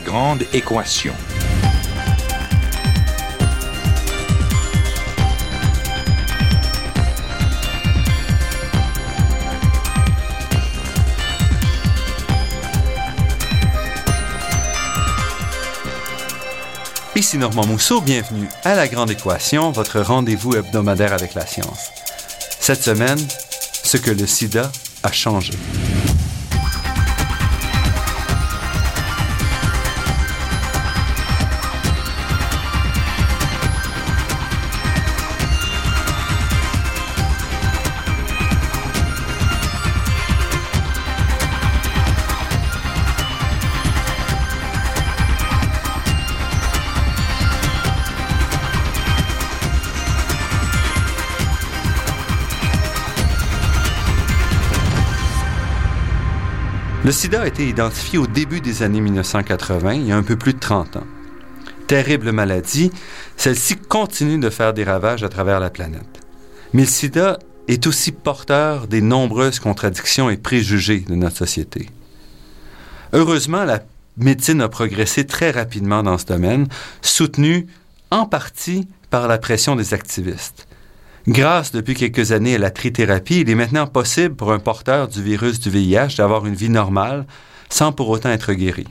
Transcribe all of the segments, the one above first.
Grande équation. Ici Normand Mousseau, bienvenue à La Grande Équation, votre rendez-vous hebdomadaire avec la science. Cette semaine, ce que le sida a changé. Le sida a été identifié au début des années 1980, il y a un peu plus de 30 ans. Terrible maladie, celle-ci continue de faire des ravages à travers la planète. Mais le sida est aussi porteur des nombreuses contradictions et préjugés de notre société. Heureusement, la médecine a progressé très rapidement dans ce domaine, soutenue en partie par la pression des activistes. Grâce depuis quelques années à la trithérapie, il est maintenant possible pour un porteur du virus du VIH d'avoir une vie normale sans pour autant être guéri.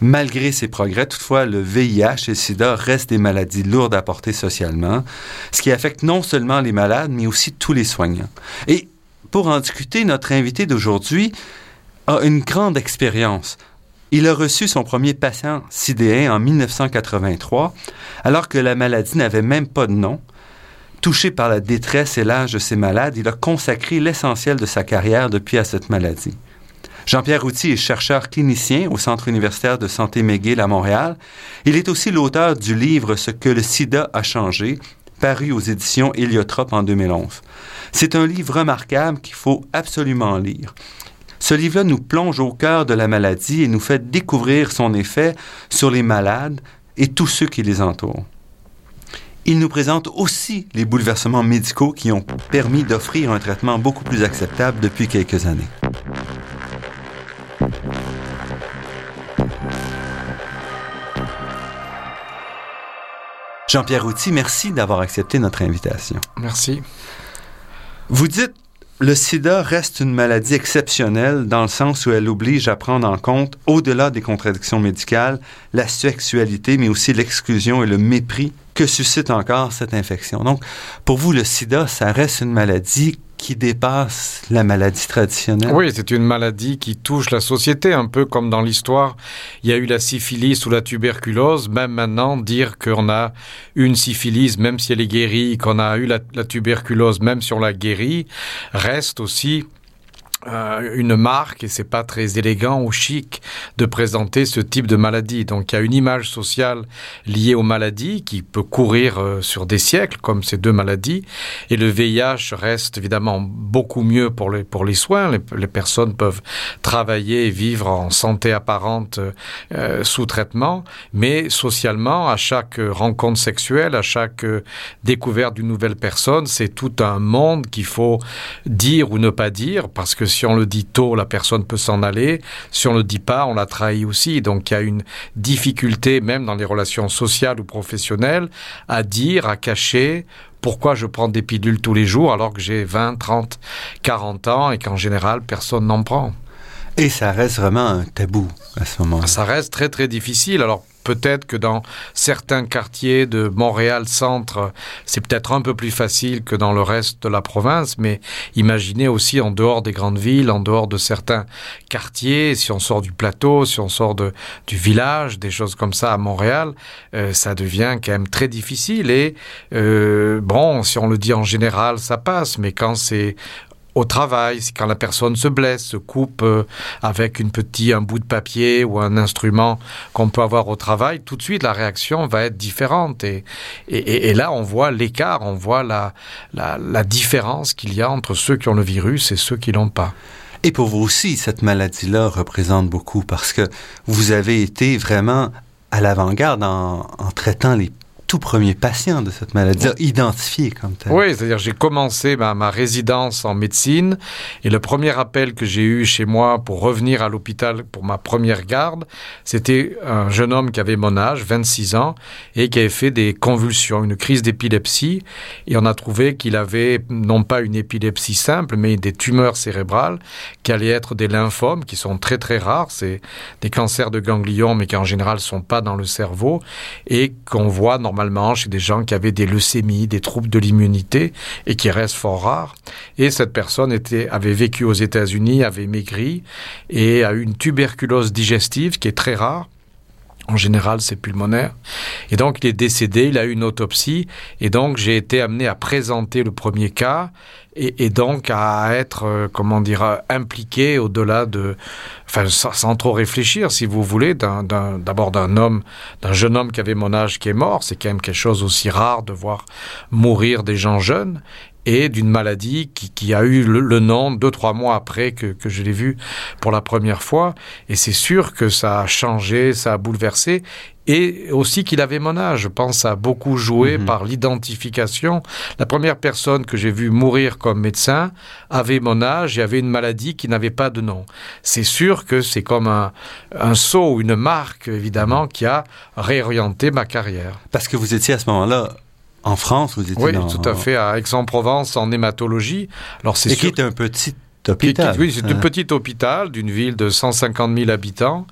Malgré ces progrès, toutefois, le VIH et le sida restent des maladies lourdes à porter socialement, ce qui affecte non seulement les malades, mais aussi tous les soignants. Et pour en discuter, notre invité d'aujourd'hui a une grande expérience. Il a reçu son premier patient sidéen en 1983, alors que la maladie n'avait même pas de nom, Touché par la détresse et l'âge de ses malades, il a consacré l'essentiel de sa carrière depuis à cette maladie. Jean-Pierre Routy est chercheur clinicien au Centre universitaire de santé McGill à Montréal. Il est aussi l'auteur du livre Ce que le sida a changé, paru aux éditions Héliotrope en 2011. C'est un livre remarquable qu'il faut absolument lire. Ce livre-là nous plonge au cœur de la maladie et nous fait découvrir son effet sur les malades et tous ceux qui les entourent. Il nous présente aussi les bouleversements médicaux qui ont permis d'offrir un traitement beaucoup plus acceptable depuis quelques années. Jean-Pierre Routy, merci d'avoir accepté notre invitation. Merci. Vous dites le sida reste une maladie exceptionnelle dans le sens où elle oblige à prendre en compte, au-delà des contradictions médicales, la sexualité, mais aussi l'exclusion et le mépris que suscite encore cette infection. Donc, pour vous, le sida, ça reste une maladie qui dépasse la maladie traditionnelle? Oui, c'est une maladie qui touche la société, un peu comme dans l'histoire. Il y a eu la syphilis ou la tuberculose. Même maintenant, dire qu'on a une syphilis, même si elle est guérie, qu'on a eu la, la tuberculose, même si on l'a guérie, reste aussi euh, une marque et c'est pas très élégant ou chic de présenter ce type de maladie. Donc il y a une image sociale liée aux maladies qui peut courir euh, sur des siècles comme ces deux maladies et le VIH reste évidemment beaucoup mieux pour les pour les soins. Les, les personnes peuvent travailler et vivre en santé apparente euh, sous traitement, mais socialement à chaque rencontre sexuelle, à chaque découverte d'une nouvelle personne, c'est tout un monde qu'il faut dire ou ne pas dire parce que si on le dit tôt, la personne peut s'en aller. Si on le dit pas, on la trahit aussi. Donc il y a une difficulté, même dans les relations sociales ou professionnelles, à dire, à cacher pourquoi je prends des pilules tous les jours alors que j'ai 20, 30, 40 ans et qu'en général, personne n'en prend. Et ça reste vraiment un tabou à ce moment. -là. Ça reste très très difficile. Alors peut-être que dans certains quartiers de Montréal centre, c'est peut-être un peu plus facile que dans le reste de la province, mais imaginez aussi en dehors des grandes villes, en dehors de certains quartiers, si on sort du plateau, si on sort du village, des choses comme ça à Montréal, euh, ça devient quand même très difficile. Et euh, bon, si on le dit en général, ça passe, mais quand c'est au travail, c'est quand la personne se blesse, se coupe euh, avec une petit un bout de papier ou un instrument qu'on peut avoir au travail, tout de suite la réaction va être différente et, là on voit l'écart, on voit la différence qu'il y a entre ceux qui ont le virus et ceux qui l'ont pas. Et pour vous aussi, cette maladie-là représente beaucoup parce que vous avez été vraiment à l'avant-garde en, en traitant les tout premiers patients de cette maladie, identifiés comme tel. Oui, c'est-à-dire j'ai commencé ma, ma, résidence en médecine et le premier appel que j'ai eu chez moi pour revenir à l'hôpital pour ma première garde, c'était un jeune homme qui avait mon âge, 26 ans, et qui avait fait des convulsions, une crise d'épilepsie, et on a trouvé qu'il avait non pas une épilepsie simple, mais des tumeurs cérébrales qui allaient être des lymphomes, qui sont très très rares, c'est des cancers de ganglions, mais qui en général sont pas dans le cerveau, et qu'on voit normalement chez des gens qui avaient des leucémies, des troubles de l'immunité, et qui restent fort rares. Et cette personne avait vécu aux États-Unis, avait maigri, et a eu une tuberculose digestive qui est très rare. En général, c'est pulmonaire. Et donc, il est décédé, il a eu une autopsie, et donc j'ai été amené à présenter le premier cas, et, donc à être, euh, comment dire, impliqué au-delà de, enfin, sans, sans, trop réfléchir, si vous voulez, d'abord d'un homme, d'un jeune homme qui avait mon âge qui est mort, c'est quand même quelque chose aussi rare de voir mourir des gens jeunes, et d'une maladie qui, qui, a eu le, le nom deux trois mois après que, que je l'ai vu pour la première fois. Et c'est sûr que ça a changé ça a bouleversé. Et aussi qu'il avait mon âge. Je pense à beaucoup joué mm -hmm. par l'identification. La première personne que j'ai vu mourir comme médecin avait mon âge et avait une maladie qui n'avait pas de nom. C'est sûr que c'est comme un, un saut une marque évidemment qui a réorienté ma carrière. Parce que vous étiez à ce moment là En France, vous étiez Oui, dans... tout à fait, à Aix-en-Provence, en hématologie. Alors, c'est Et qui est un petit hôpital. Qui, oui, c'est un petit hôpital d'une ville de 150 000 habitants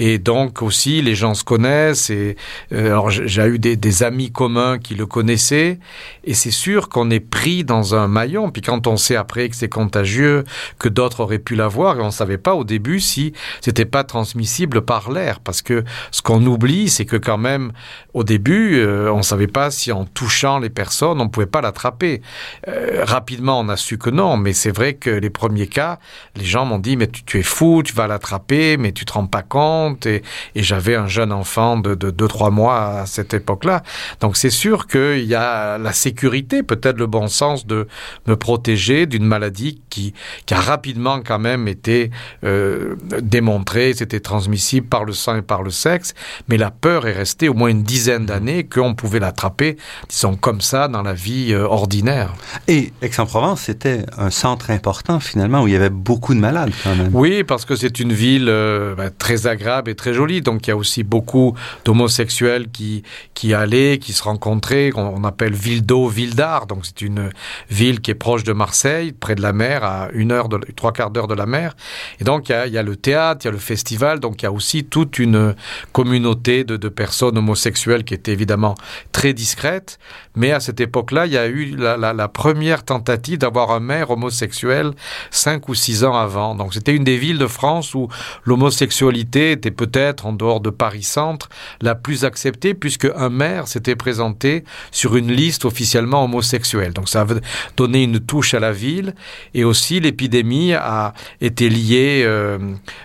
et donc aussi les gens se connaissent et euh, alors j'ai eu des, amis communs qui le connaissaient. Et c'est sûr qu'on est pris dans un maillon. Puis quand on sait après que c'est contagieux que d'autres auraient pu l'avoir et on savait pas au début si c'était pas transmissible par l'air. Parce que ce qu'on oublie c'est que quand même au début euh, on savait pas si en touchant les personnes on pouvait pas l'attraper. Euh, rapidement on a su que non. Mais c'est vrai que les premiers cas les gens m'ont dit mais tu, tu es fou tu vas l'attraper mais tu te rends pas compte compte et, et j'avais un jeune enfant de, de deux trois mois à cette époque là donc c'est sûr qu'il y a la sécurité peut-être le bon sens de me protéger d'une maladie qui, qui a rapidement quand même été euh, démontré c'était transmissible par le sang et par le sexe. Mais la peur est restée au moins une dizaine d'années qu'on pouvait l'attraper disons comme ça dans la vie euh, ordinaire. Et Aix-en-Provence c'était un centre important finalement où il y avait beaucoup de malades quand même. Oui parce que c'est une ville euh, très agréable agréable et très jolie donc il y a aussi beaucoup d'homosexuels qui qui allaient qui se rencontraient on appelle ville d'eau ville d'art. Donc c'est une ville qui est proche de marseille près de la mer à une heure de trois quarts d'heure de la mer. Et donc il y, a, le théâtre il y a le festival. Donc il y a aussi toute une communauté de, personnes homosexuelles qui était évidemment très discrète mais à cette époque là il y a eu la, la, la première tentative d'avoir un maire homosexuel cinq ou six ans avant. Donc c'était une des villes de france où l'homosexualité était peut-être en dehors de Paris centre la plus acceptée puisque un maire s'était présenté sur une liste officiellement homosexuelle. Donc ça veut donner une touche à la ville. Et aussi l'épidémie a été liée euh,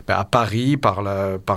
à Paris par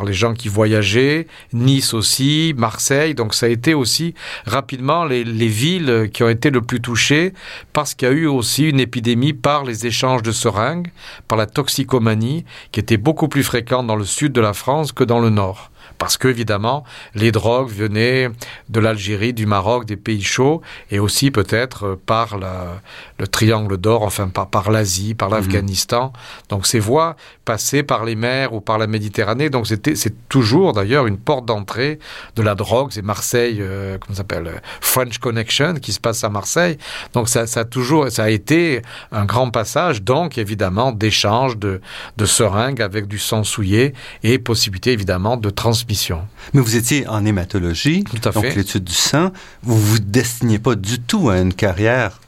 les gens qui voyageaient nice aussi marseille. Donc ça a été aussi rapidement les, les villes qui ont été le plus touchées parce qu'il y a eu aussi une épidémie par les échanges de seringues par la toxicomanie qui était beaucoup plus fréquente dans le sud de la France que dans le nord parce que évidemment les drogues venaient de l'Algérie, du Maroc, des pays chauds et aussi peut-être par la, le triangle d'or, enfin par, par l'Asie, par l'Afghanistan. Mmh. Donc ces voies passaient par les mers ou par la Méditerranée. Donc c'était c'est toujours d'ailleurs une porte d'entrée de la drogue, c'est Marseille euh, comme s'appelle euh, French Connection qui se passe à Marseille. Donc ça, ça a toujours ça a été un grand passage, donc évidemment d'échange de, de seringues avec du sang souillé et possibilité évidemment de transmettre transmission. Mais vous étiez en hématologie, donc l'étude du sang, vous vous destinez pas du tout à une carrière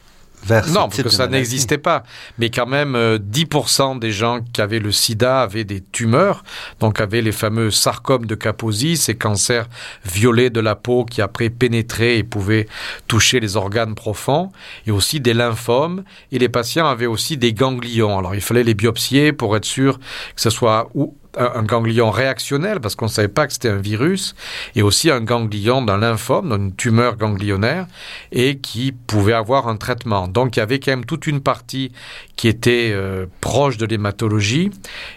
vers non parce que ça n'existait pas. Mais quand même euh, 10% des gens qui avaient le sida avaient des tumeurs. Donc avaient les fameux sarcomes de caposie ces cancers violets de la peau qui après pénétré et pouvaient toucher les organes profonds. Et aussi des lymphomes. Et les patients avaient aussi des ganglions. Alors il fallait les biopsier pour être sûr que ce soit ou un, ganglion réactionnel parce qu'on ne savait pas que c'était un virus, et aussi un ganglion d'un lymphome, une tumeur ganglionnaire, et qui pouvait avoir un traitement. Donc il y avait quand même toute une partie qui était euh, proche de l'hématologie,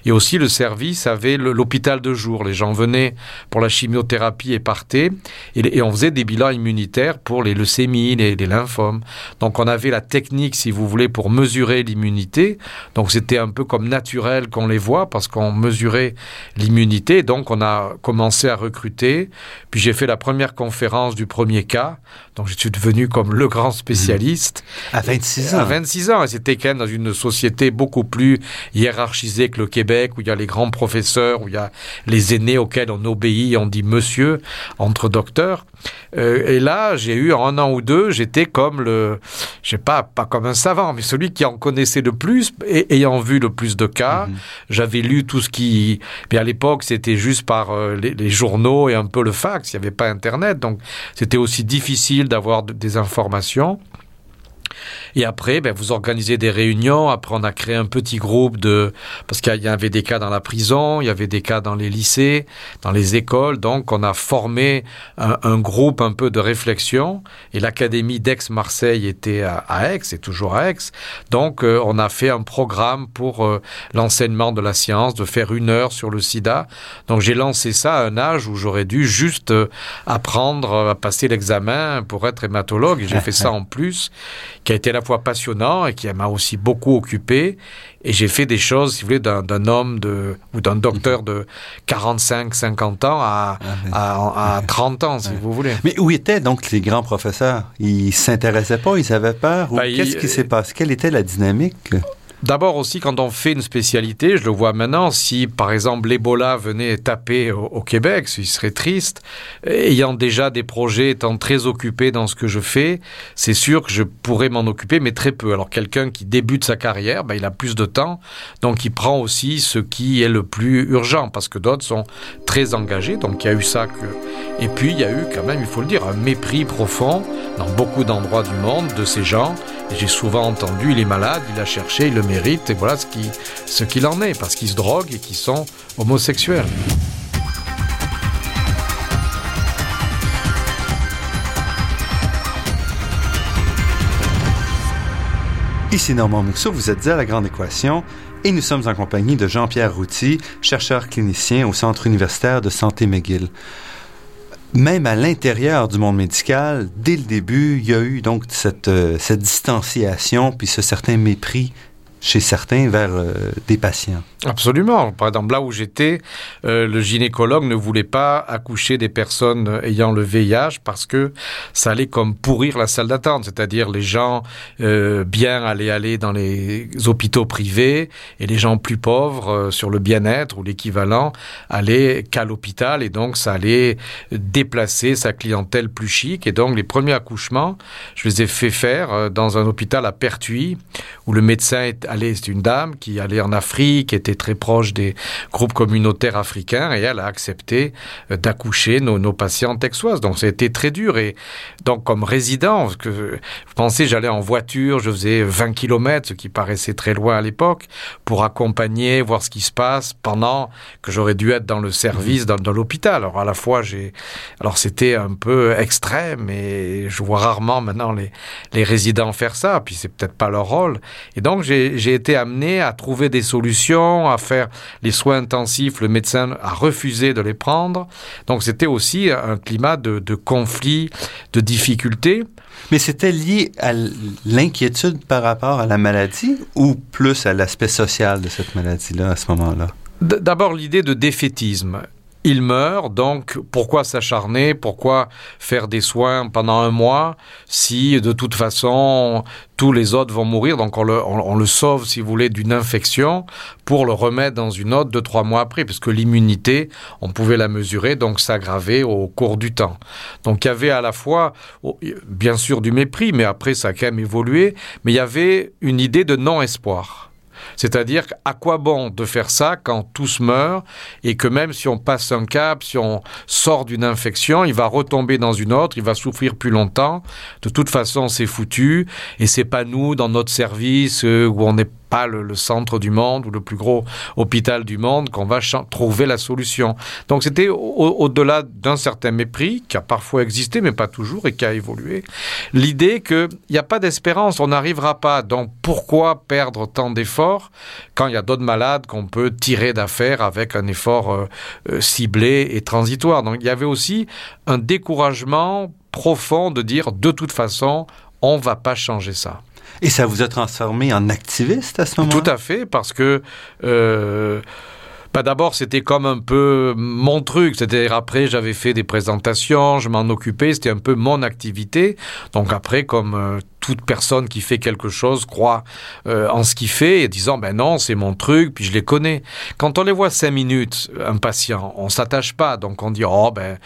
et aussi le service avait l'hôpital de jour. Les gens venaient pour la chimiothérapie et partaient, et, on faisait des bilans immunitaires pour les leucémies, les lymphomes. Donc on avait la technique, si vous voulez, pour mesurer l'immunité. Donc c'était un peu comme naturel qu'on les voit parce qu'on mesurait l'immunité. Donc on a commencé à recruter. Puis j'ai fait la première conférence du premier cas. Donc je suis devenu comme le grand spécialiste. Mmh. À 26 ans. À 26 ans. Et c'était quand même dans une société beaucoup plus hiérarchisée que le Québec, où il y a les grands professeurs, où il y a les aînés auxquels on obéit, on dit monsieur entre docteurs. Euh, et là, j'ai eu un an ou deux, j'étais comme le, je sais pas, pas comme un savant, mais celui qui en connaissait le plus, et, ayant vu le plus de cas. Mmh. J'avais lu tout ce qui, mais à l'époque, c'était juste par euh, les, journaux et un peu le fax. Il n'y avait pas Internet, donc c'était aussi difficile d'avoir des informations. Et après, ben, vous organisez des réunions. Après, on a créé un petit groupe de, parce qu'il y avait des cas dans la prison, il y avait des cas dans les lycées, dans les écoles. Donc, on a formé un, un groupe un peu de réflexion. Et l'académie d'Aix-Marseille était à, à, Aix, et toujours à Aix. Donc, euh, on a fait un programme pour euh, l'enseignement de la science, de faire une heure sur le sida. Donc, j'ai lancé ça à un âge où j'aurais dû juste euh, apprendre à passer l'examen pour être hématologue. Et j'ai fait ça en plus, qui a été la fois passionnant et qui m'a aussi beaucoup occupé. Et j'ai fait des choses, si vous voulez, d'un homme de, ou d'un docteur de 45, 50 ans à, ah, à, à 30 ans, si ouais. vous voulez. Mais où étaient donc les grands professeurs? Ils s'intéressaient pas, ils avaient peur? Ben, qu'est-ce qui s'est passé? Quelle était la dynamique? D'abord aussi, quand on fait une spécialité, je le vois maintenant, si par exemple l'Ebola venait taper au, Québec, ce serait triste, ayant déjà des projets, étant très occupé dans ce que je fais, c'est sûr que je pourrais m'en occuper, mais très peu. Alors quelqu'un qui débute sa carrière, ben, il a plus de temps, donc il prend aussi ce qui est le plus urgent, parce que d'autres sont très engagés, donc il y a eu ça que... Et puis il y a eu quand même, il faut le dire, un mépris profond dans beaucoup d'endroits du monde de ces gens, j'ai souvent entendu, il est malade, il a cherché, il le et voilà ce qu'il ce en est, parce qu'ils se droguent et qu'ils sont homosexuels. Ici Normand Muxo, vous êtes à La Grande Équation et nous sommes en compagnie de Jean-Pierre Routy, chercheur clinicien au Centre universitaire de santé McGill. Même à l'intérieur du monde médical, dès le début, il y a eu donc cette, euh, cette distanciation puis ce certain mépris chez certains vers euh, des patients. Absolument. Par exemple, là où j'étais, euh, le gynécologue ne voulait pas accoucher des personnes ayant le VIH parce que ça allait comme pourrir la salle d'attente, c'est-à-dire les gens euh, bien allaient aller dans les hôpitaux privés et les gens plus pauvres sur le bien-être ou l'équivalent allaient qu'à l'hôpital et donc ça allait déplacer sa clientèle plus chic et donc les premiers accouchements, je les ai fait faire dans un hôpital à Pertuis où le médecin est allé, c'est une dame qui allait en Afrique, était très proche des groupes communautaires africains et elle a accepté euh, d'accoucher nos, nos patients texoises. Donc été très dur et donc comme résident, que vous pensez j'allais en voiture, je faisais 20 km, ce qui paraissait très loin à l'époque, pour accompagner, voir ce qui se passe pendant que j'aurais dû être dans le service dans, dans l'hôpital. Alors à la fois j'ai alors c'était un peu extrême et je vois rarement maintenant les, les résidents faire ça, puis c'est peut-être pas leur rôle. Et donc j'ai été amené à trouver des solutions, à faire les soins intensifs, le médecin a refusé de les prendre. Donc c'était aussi un climat de, de conflit, de difficultés. Mais c'était lié à l'inquiétude par rapport à la maladie ou plus à l'aspect social de cette maladie-là à ce moment-là? D'abord l'idée de défaitisme il meurt, donc pourquoi s'acharner, pourquoi faire des soins pendant un mois si de toute façon tous les autres vont mourir, donc on le, on, le sauve si vous voulez d'une infection pour le remettre dans une autre de trois mois après, puisque l'immunité, on pouvait la mesurer, donc s'aggraver au cours du temps. Donc il y avait à la fois, bien sûr du mépris, mais après ça a quand même évolué, mais il y avait une idée de non-espoir. C'est-à-dire à quoi bon de faire ça quand tous meurent et que même si on passe un cap, si on sort d'une infection, il va retomber dans une autre, il va souffrir plus longtemps. De toute façon, c'est foutu et c'est pas nous dans notre service euh, où on est pas le, centre du monde ou le plus gros hôpital du monde qu'on va trouver la solution. Donc c'était au-delà d'un certain mépris qui a parfois existé, mais pas toujours, et qui a évolué, l'idée qu'il n'y a pas d'espérance, on n'arrivera pas. Donc pourquoi perdre tant d'efforts quand il y a d'autres malades qu'on peut tirer d'affaire avec un effort euh, euh, ciblé et transitoire? Donc il y avait aussi un découragement profond de dire de toute façon, on va pas changer ça. Et ça vous a transformé en activiste à ce moment-là? Tout à fait, parce que... Euh, bah D'abord, c'était comme un peu mon truc. C'est-à-dire, après, j'avais fait des présentations, je m'en occupais, c'était un peu mon activité. Donc après, comme euh, toute personne qui fait quelque chose croit euh, en ce qu'il fait et disant ben non c'est mon truc puis je les connais. Quand on les voit cinq minutes un patient on s'attache pas donc on dit oh ben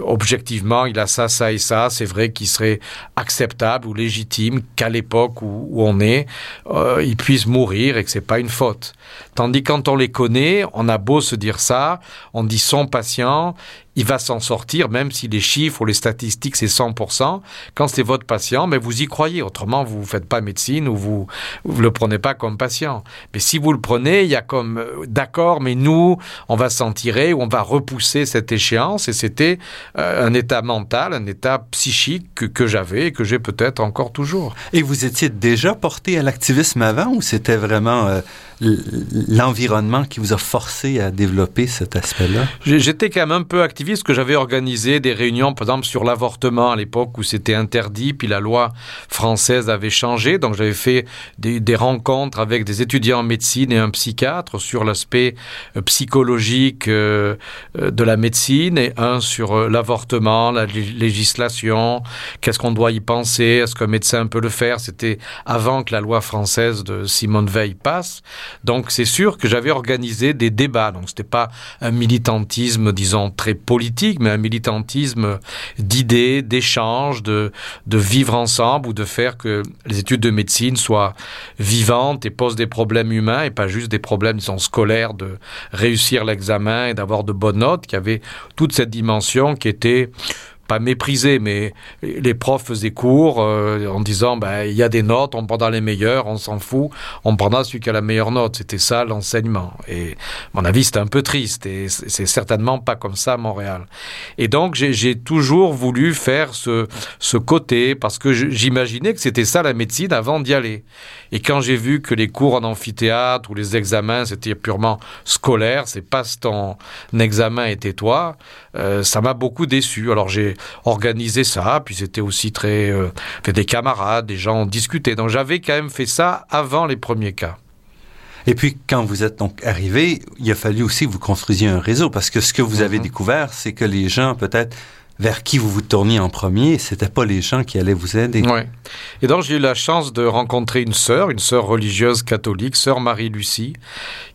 objectivement il a ça ça et ça c'est vrai qu'il serait acceptable ou légitime qu'à l'époque où, on est euh, il puisse mourir et que c'est pas une faute. Tandis quand on les connaît on a beau se dire ça on dit son patient il va s'en sortir, même si les chiffres ou les statistiques, c'est 100%. Quand c'est votre patient, mais vous y croyez. Autrement, vous ne faites pas médecine ou vous ne le prenez pas comme patient. Mais si vous le prenez, il y a comme, euh, d'accord, mais nous, on va s'en tirer ou on va repousser cette échéance. Et c'était euh, un état mental, un état psychique que, j'avais et que j'ai peut-être encore toujours. Et vous étiez déjà porté à l'activisme avant ou c'était vraiment euh, l'environnement qui vous a forcé à développer cet aspect-là? J'étais quand même un peu activiste que j'avais organisé des réunions, par exemple, sur l'avortement à l'époque où c'était interdit, puis la loi française avait changé. Donc j'avais fait des, rencontres avec des étudiants en médecine et un psychiatre sur l'aspect euh, psychologique euh, euh, de la médecine et un sur l'avortement, la législation, qu'est-ce qu'on doit y penser, est-ce qu'un médecin peut le faire? C'était avant que la loi française de Simone Veil passe. Donc c'est sûr que j'avais organisé des débats. Donc c'était pas un militantisme, disons, très politique, mais un militantisme d'idées, d'échanges, de, de vivre ensemble ou de faire que les études de médecine soient vivantes et posent des problèmes humains et pas juste des problèmes, disons, scolaires de réussir l'examen et d'avoir de bonnes notes, qui avait toute cette dimension qui était pas méprisé, mais les profs faisaient cours euh, en disant ben, il y a des notes, on prendra les meilleures, on s'en fout, on prendra celui qui a la meilleure note. C'était ça l'enseignement. Et à mon avis, c'était un peu triste et c'est certainement pas comme ça à Montréal. Et donc, j'ai toujours voulu faire ce, ce côté parce que j'imaginais que c'était ça la médecine avant d'y aller. Et quand j'ai vu que les cours en amphithéâtre ou les examens, c'était purement scolaire, c'est passe ton examen et tais-toi, euh, ça m'a beaucoup déçu. Alors j'ai organisé ça, puis c'était aussi très... Euh, fait des camarades, des gens discuté. Donc j'avais quand même fait ça avant les premiers cas. Et puis, quand vous êtes donc arrivé, il a fallu aussi que vous construisiez un réseau, parce que ce que vous avez mhm. découvert, c'est que les gens, peut-être, vers qui vous vous tourniez en premier, c'était pas les gens qui allaient vous aider. Oui. Et donc j'ai eu la chance de rencontrer une sœur, une sœur religieuse catholique, sœur Marie-Lucie,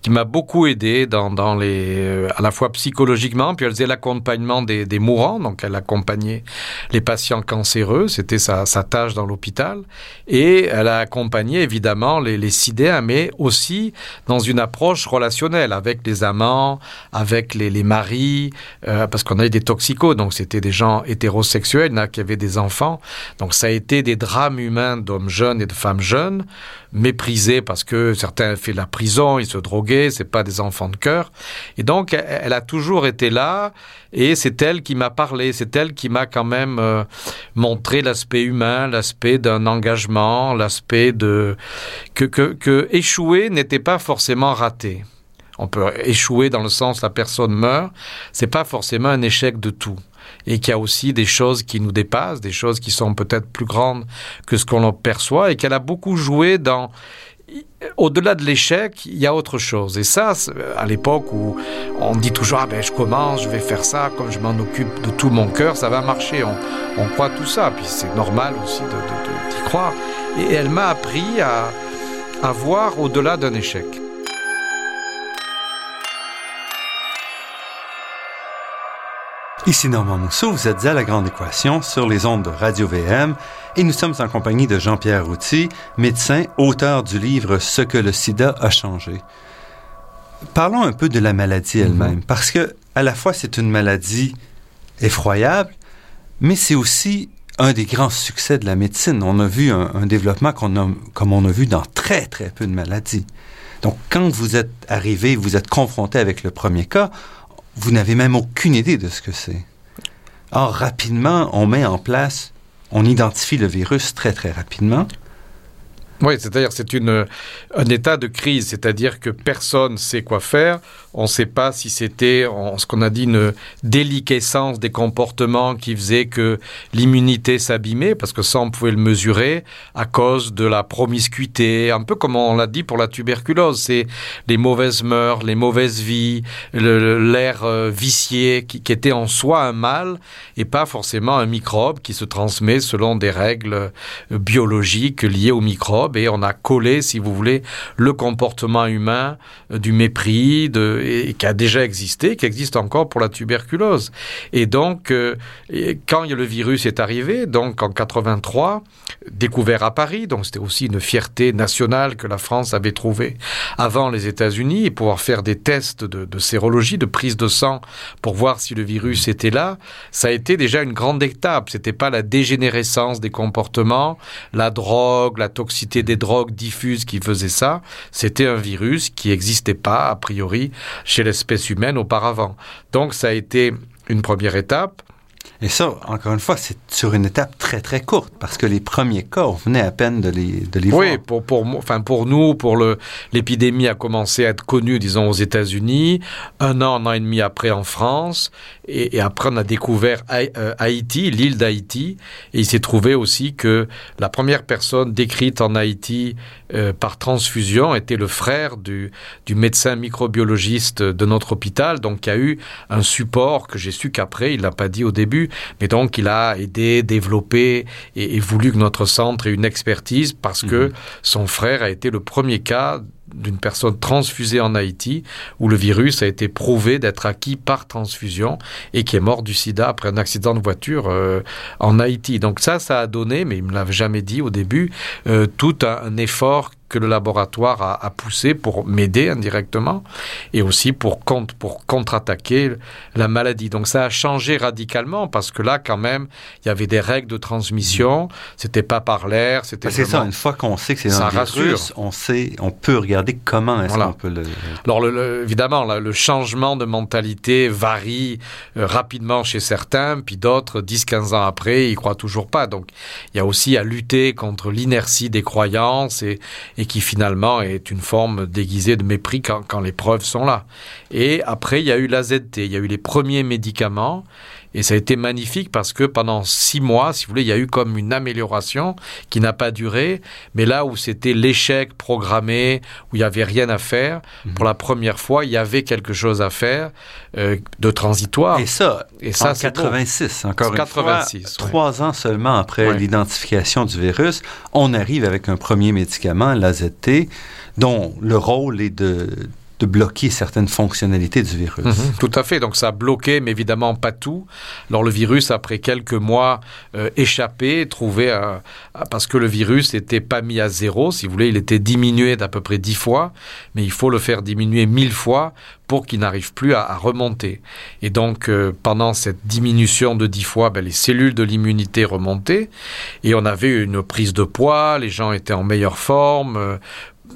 qui m'a beaucoup aidé dans, les, euh, à la fois psychologiquement, puis elle faisait l'accompagnement des, mourants, donc elle accompagnait les patients cancéreux, c'était sa, tâche dans l'hôpital, et elle a accompagné évidemment les, les sidéens, mais aussi dans une approche relationnelle avec les amants, avec les, maris, euh, parce qu'on avait des toxicos, donc c'était des gens hétérosexuels, a qui avaient des enfants. Donc ça a été des drames humains d'hommes jeunes et de femmes jeunes, méprisés parce que certains ont fait la prison, ils se droguaient, c'est pas des enfants de cœur. Et donc elle a toujours été là et c'est elle qui m'a parlé, c'est elle qui m'a quand même euh, montré l'aspect humain, l'aspect d'un engagement, l'aspect de que, que, que échouer n'était pas forcément raté. On peut échouer dans le sens la personne meurt, c'est pas forcément un échec de tout et qu'il y a aussi des choses qui nous dépassent, des choses qui sont peut-être plus grandes que ce qu'on perçoit et qu'elle a beaucoup joué dans au-delà de l'échec, il y a autre chose. Et ça, à l'époque où on dit toujours, ah ben je commence, je vais faire ça, comme je m'en occupe de tout mon cœur, ça va marcher. On, croit tout ça, puis c'est normal aussi d'y croire. Et elle m'a appris à voir au-delà d'un échec. Ici Normand Mousseau, vous êtes à La Grande Équation sur les ondes de Radio-VM et nous sommes en compagnie de Jean-Pierre Routy, médecin, auteur du livre Ce que le sida a changé. Parlons un peu de la maladie elle-même, parce que à la fois c'est une maladie effroyable, mais c'est aussi un des grands succès de la médecine. On a vu un, un développement qu'on a, comme on a vu dans très, très peu de maladies. Donc, quand vous êtes arrivé, vous êtes confronté avec le premier cas, vous n'avez même aucune idée de ce que c'est. Or, rapidement, on met en place, on identifie le virus très, très rapidement. Oui, c'est-à-dire c'est une un état de crise, c'est-à-dire que personne sait quoi faire. On ne sait pas si c'était ce qu'on a dit une déliquescence des comportements qui faisait que l'immunité s'abîmait, parce que ça on pouvait le mesurer à cause de la promiscuité, un peu comme on l'a dit pour la tuberculose, c'est les mauvaises mœurs, les mauvaises vies, l'air euh, vicié qui, qui était en soi un mal et pas forcément un microbe qui se transmet selon des règles euh, biologiques liées au et on a collé, si vous voulez, le comportement humain euh, du mépris, de, et, qui a déjà existé, qui existe encore pour la tuberculose. Et donc, euh, quand le virus est arrivé, donc en 83, découvert à Paris, donc c'était aussi une fierté nationale que la France avait trouvée avant les États-Unis, et pouvoir faire des tests de, de sérologie, de prise de sang pour voir si le virus était là, ça a été déjà une grande étape. C'était pas la dégénérescence des comportements, la drogue, la toxicité des drogues diffuses qui faisaient ça. C'était un virus qui n'existait pas, a priori, chez l'espèce humaine auparavant. Donc ça a été une première étape. Et ça, encore une fois, c'est sur une étape très très courte parce que les premiers cas, on venait à peine de les, de les oui, voir. pour, pour, enfin pour nous, pour l'épidémie a commencé à être connue, disons, aux États-Unis, un an, un an et demi après en France, et, et après on a découvert euh, Haïti, l'île d'Haïti, et il s'est trouvé aussi que la première personne décrite en Haïti euh, par transfusion était le frère du, du médecin microbiologiste de notre hôpital, donc il y a eu un support que j'ai su qu'après, il l'a pas dit au début, mais donc il a aidé, développé et, et voulu que notre centre ait une expertise parce mmh. que son frère a été le premier cas d'une personne transfusée en Haïti où le virus a été prouvé d'être acquis par transfusion et qui est mort du sida après un accident de voiture euh, en Haïti. Donc ça, ça a donné, mais il me l'avait jamais dit au début, euh, tout un, un effort que le laboratoire a, a poussé pour m'aider indirectement et aussi pour contre pour contre-attaquer la maladie donc ça a changé radicalement parce que là quand même il y avait des règles de transmission c'était pas par l'air c'était c'est ça une fois qu'on sait que c'est un virus rassure. on sait on peut regarder comment est-ce voilà. qu'on peut le alors le, le, évidemment là, le changement de mentalité varie euh, rapidement chez certains puis d'autres 10 15 ans après ils croient toujours pas donc il y a aussi à lutter contre l'inertie des croyances et et qui finalement est une forme déguisée de mépris quand, les preuves sont là. Et après, il y a eu l'AZT, il y a eu les premiers médicaments, et ça a été magnifique parce que pendant six mois, si vous voulez, il y a eu comme une amélioration qui n'a pas duré, mais là où c'était l'échec programmé, où il n'y avait rien à faire, mmh. pour la première fois, il y avait quelque chose à faire euh, de transitoire. Et ça, et ça en 86, bon. encore 86, une fois, oui. trois ans seulement après l'identification du virus, on arrive avec un premier médicament, l'AZT, dont le rôle est de de bloquer certaines fonctionnalités du virus. Mmh, tout à fait. Donc ça a bloqué, mais évidemment pas tout. Alors le virus, après quelques mois, euh, échappé, trouvé parce que le virus n'était pas mis à zéro, si vous voulez, il était diminué d'à peu près dix fois, mais il faut le faire diminuer mille fois pour qu'il n'arrive plus à, remonter. Et donc euh, pendant cette diminution de dix fois, ben, les cellules de l'immunité remontaient et on avait une prise de poids, les gens étaient en meilleure forme, euh,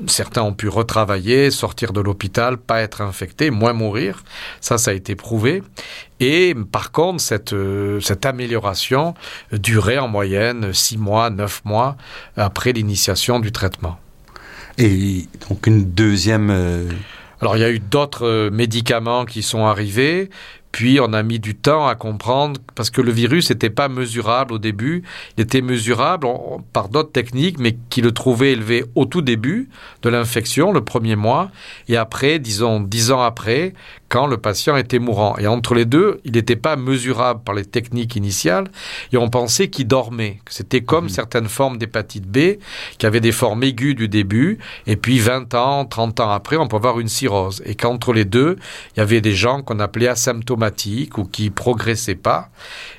certains ont pu retravailler, sortir de l'hôpital, pas être infectés, moins mourir. Ça, ça a été prouvé. Et par contre, cette, euh, cette amélioration durait en moyenne six mois, neuf mois après l'initiation du traitement. Et donc une deuxième... Euh... Alors il y a eu d'autres euh, médicaments qui sont arrivés, Puis on a mis du temps à comprendre parce que le virus n'était pas mesurable au début, il était mesurable par d'autres techniques, mais qui le trouvait élevé au tout début de l'infection, le premier mois, et après, disons dix ans après, quand le patient était mourant. Et entre les deux, il n'était pas mesurable par les techniques initiales, et on pensait qu'il dormait. C'était comme mmh. certaines formes d'hépatite B, qui avaient des formes aiguës du début, et puis 20 ans, 30 ans après, on peut avoir une cirrhose. Et qu'entre les deux, il y avait des gens qu'on appelait asymptomatiques ou qui progressaient pas.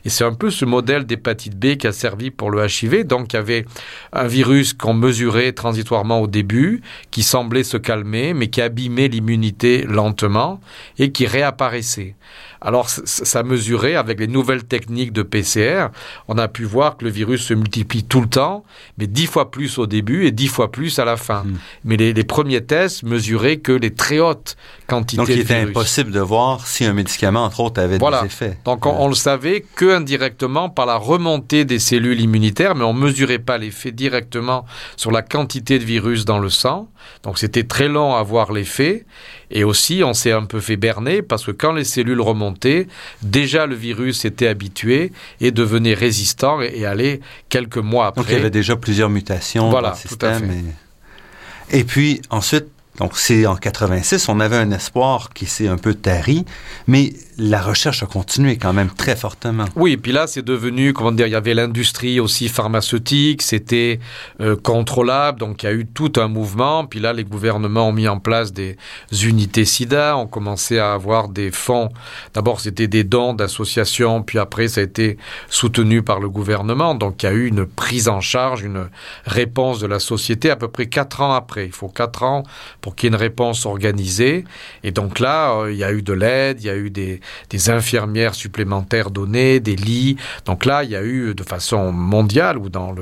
Et c'est un peu ce modèle d'hépatite B qui a servi pour le HIV. Donc il y avait un virus qu'on mesurait transitoirement au début, qui semblait se calmer, mais qui abîmait l'immunité lentement et qui réapparaissait. Alors ça mesurait avec les nouvelles techniques de PCR, on a pu voir que le virus se multiplie tout le temps, mais dix fois plus au début et dix fois plus à la fin. Hmm. Mais les, premiers tests mesuraient que les très hautes quantités Donc il était impossible de voir si un médicament, entre autres, avait des effets. Donc on, on le savait que indirectement par la remontée des cellules immunitaires, mais on mesurait pas l'effet directement sur la quantité de virus dans le sang. Donc c'était très long à voir l'effet. Et aussi, on s'est un peu fait berner parce que quand les cellules remontaient, déjà le virus était habitué et devenait résistant et, allait quelques mois après. Donc il y avait déjà plusieurs mutations voilà, dans le système. Tout à fait. Et... et puis ensuite, donc c'est en 86, on avait un espoir qui s'est un peu tari, mais la recherche a continué quand même très fortement. Oui, puis là, c'est devenu, comment dire, il y avait l'industrie aussi pharmaceutique, c'était euh, contrôlable, donc il y a eu tout un mouvement. Puis là, les gouvernements ont mis en place des unités SIDA, ont commencé à avoir des fonds. D'abord, c'était des dons d'associations, puis après, ça a été soutenu par le gouvernement. Donc il y a eu une prise en charge, une réponse de la société à peu près quatre ans après. Il faut quatre ans pour qu'il y ait une réponse organisée. Et donc là, euh, il y a eu de l'aide, il y a eu des des infirmières supplémentaires données, des lits. Donc là, il y a eu de façon mondiale ou dans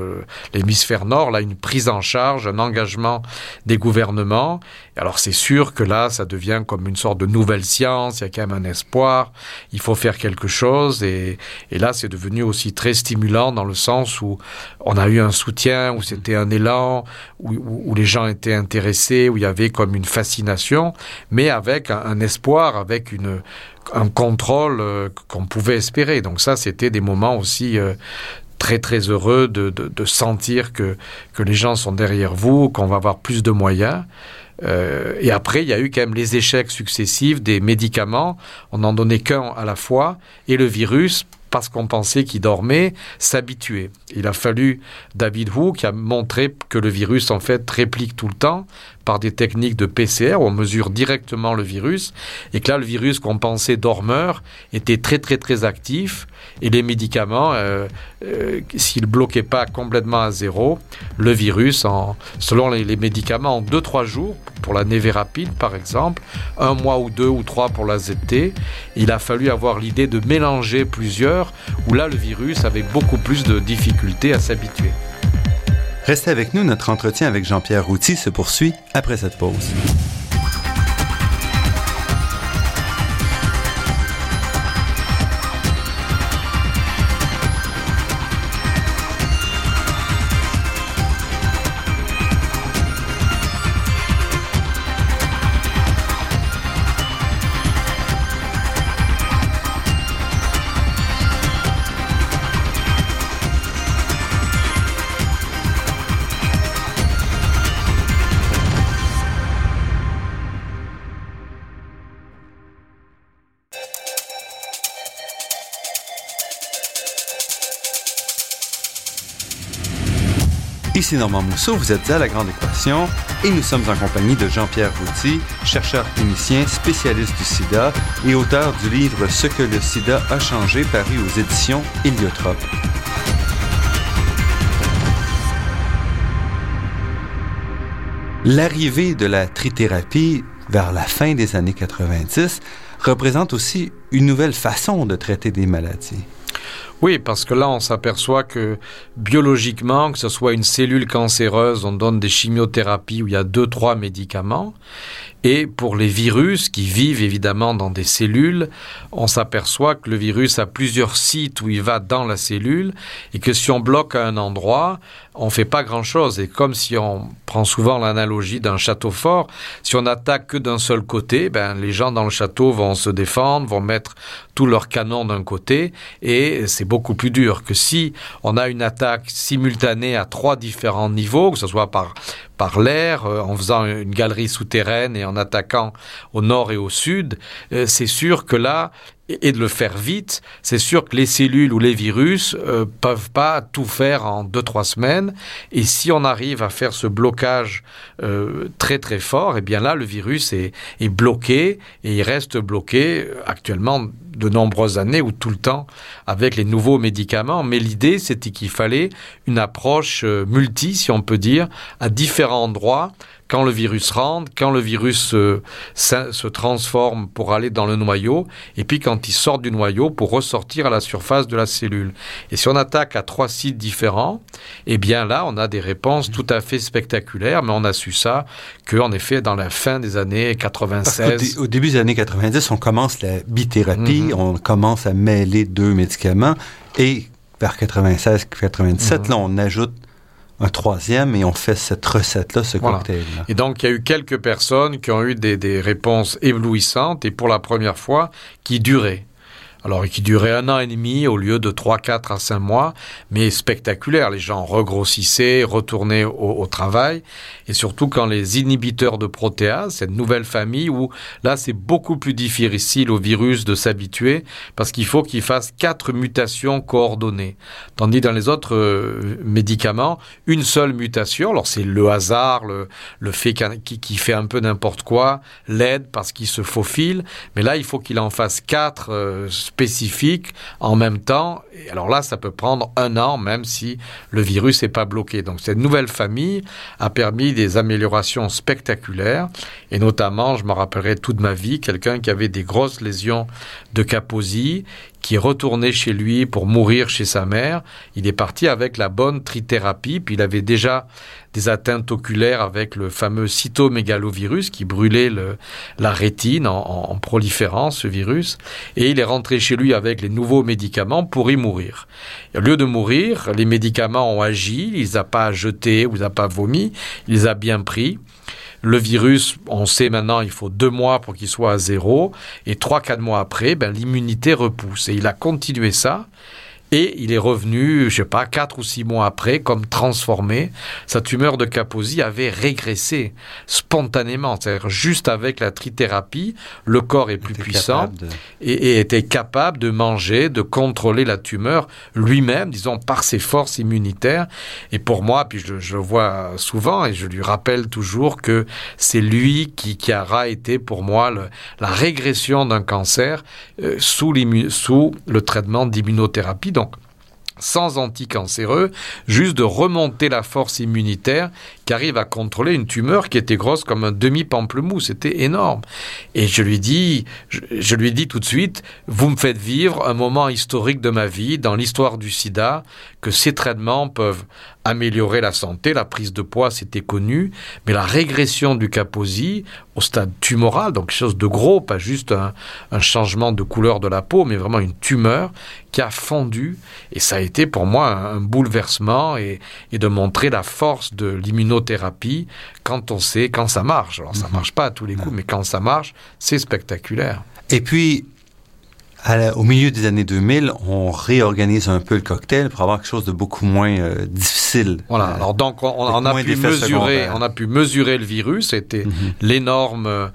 l'hémisphère nord, là, une prise en charge, un engagement des gouvernements. Alors c'est sûr que là, ça devient comme une sorte de nouvelle science, il y a quand même un espoir, il faut faire quelque chose. Et, là, c'est devenu aussi très stimulant dans le sens où on a eu un soutien, où c'était un élan, où, les gens étaient intéressés, où il y avait comme une fascination, mais avec un espoir, avec une, un contrôle euh, qu'on pouvait espérer. Donc ça, c'était des moments aussi euh, très très heureux de, de, sentir que, que les gens sont derrière vous, qu'on va avoir plus de moyens. Euh, et après, il y a eu quand même les échecs successifs des médicaments. On n'en donnait qu'un à la fois. Et le virus, parce qu'on pensait qu'il dormait, s'habituer. Il a fallu David Wu qui a montré que le virus en fait réplique tout le temps par des techniques de PCR où on mesure directement le virus. Et que là le virus qu'on pensait dormeur était très très très actif et les médicaments euh, euh, s'ils bloquaient pas complètement à zéro le virus en selon les, médicaments en 2-3 jours pour la rapide par exemple un mois ou deux ou trois pour la ZT il a fallu avoir l'idée de mélanger plusieurs où là le virus avait beaucoup plus de difficultés à s'habituer. Restez avec nous, notre entretien avec Jean-Pierre Routy se poursuit après cette pause. Normand Mousseau, vous êtes à La Grande Équation et nous sommes en compagnie de Jean-Pierre Routy, chercheur clinicien, spécialiste du sida et auteur du livre Ce que le sida a changé, paru aux éditions Héliotrope. L'arrivée de la trithérapie vers la fin des années 90 représente aussi une nouvelle façon de traiter des maladies. Oui, parce que là, on s'aperçoit que biologiquement, que ce soit une cellule cancéreuse, on donne des chimiothérapies où il y a deux, trois médicaments. Et pour les virus qui vivent évidemment dans des cellules, on s'aperçoit que le virus a plusieurs sites où il va dans la cellule et que si on bloque à un endroit, on fait pas grand chose. Et comme si on prend souvent l'analogie d'un château fort, si on attaque que d'un seul côté, ben, les gens dans le château vont se défendre, vont mettre tous leurs canons d'un côté et c'est beaucoup plus dur que si on a une attaque simultanée à trois différents niveaux, que ce soit par par l'air, euh, en faisant une galerie souterraine et en attaquant au nord et au sud, euh, c'est sûr que là, et de le faire vite, c'est sûr que les cellules ou les virus euh, peuvent pas tout faire en deux trois semaines. Et si on arrive à faire ce blocage euh, très très fort, et eh bien là le virus est, est bloqué et il reste bloqué actuellement de nombreuses années ou tout le temps avec les nouveaux médicaments. Mais l'idée c'était qu'il fallait une approche euh, multi, si on peut dire, à différents endroits quand le virus rentre, quand le virus se, se transforme pour aller dans le noyau, et puis quand il sort du noyau pour ressortir à la surface de la cellule. Et si on attaque à trois sites différents, eh bien là, on a des réponses tout à fait spectaculaires, mais on a su ça qu'en effet, dans la fin des années 96... Au, début des années 90, on commence la bithérapie, mhm. on commence à mêler deux médicaments, et vers 96-97, mhm. là, on ajoute un troisième et on fait cette recette-là, ce cocktail-là. Et donc, il y a eu quelques personnes qui ont eu des, des réponses éblouissantes et pour la première fois qui duraient alors qui durait un an et demi au lieu de 3, 4 à 5 mois, mais spectaculaire. Les gens regrossissaient, retournaient au, travail, et surtout quand les inhibiteurs de protéase, cette nouvelle famille où là c'est beaucoup plus difficile au virus de s'habituer, parce qu'il faut qu'il fasse quatre mutations coordonnées. Tandis dans les autres euh, médicaments, une seule mutation, alors c'est le hasard, le, le fait qui fait un peu n'importe quoi, l'aide parce qu'il se faufile, mais là il faut qu'il en fasse quatre euh, spécifique en même temps. Et alors là, ça peut prendre un an, même si le virus n'est pas bloqué. Donc cette nouvelle famille a permis des améliorations spectaculaires. Et notamment, je me rappellerai toute ma vie, quelqu'un qui avait des grosses lésions de Kaposi, qui retourné chez lui pour mourir chez sa mère. Il est parti avec la bonne trithérapie, puis il avait déjà des atteintes oculaires avec le fameux cytomégalovirus qui brûlait la rétine en, proliférant ce virus. Et il est rentré chez lui avec les nouveaux médicaments pour y mourir. au lieu de mourir, les médicaments ont agi, il les a pas jetés il les a pas vomi, il les a bien pris. Le virus, on sait maintenant, il faut deux mois pour qu'il soit à zéro, et trois, quatre mois après, ben, l'immunité repousse. Et il a continué ça. Et il est revenu, je sais pas, quatre ou six mois après, comme transformé. Sa tumeur de Kaposi avait régressé spontanément, c'est-à-dire juste avec la trithérapie, le corps est plus puissant et, était capable de manger, de contrôler la tumeur lui-même, disons par ses forces immunitaires. Et pour moi, puis je, le vois souvent et je lui rappelle toujours que c'est lui qui, qui aura été pour moi la régression d'un cancer euh, sous, sous le traitement d'immunothérapie sans anticancéreux, juste de remonter la force immunitaire qui arrive à contrôler une tumeur qui était grosse comme un demi-pamplemousse. C'était énorme. Et je lui dis, je, lui dis tout de suite, vous me faites vivre un moment historique de ma vie, dans l'histoire du sida, que ces traitements peuvent améliorer la santé, la prise de poids, c'était connu, mais la régression du Kaposi au stade tumoral, donc quelque chose de gros, pas juste un, changement de couleur de la peau, mais vraiment une tumeur qui a fondu, et ça a été pour moi un, bouleversement et, de montrer la force de l'immunothérapie quand on sait, quand ça marche. Alors ça mhm. marche pas à tous les coups, mais quand ça marche, c'est spectaculaire. Et puis, au milieu des années 2000, on réorganise un peu le cocktail pour avoir quelque chose de beaucoup moins euh, difficile. Voilà. Euh, Alors donc on, a pu mesurer, on a pu mesurer le virus. C'était mhm. l'énorme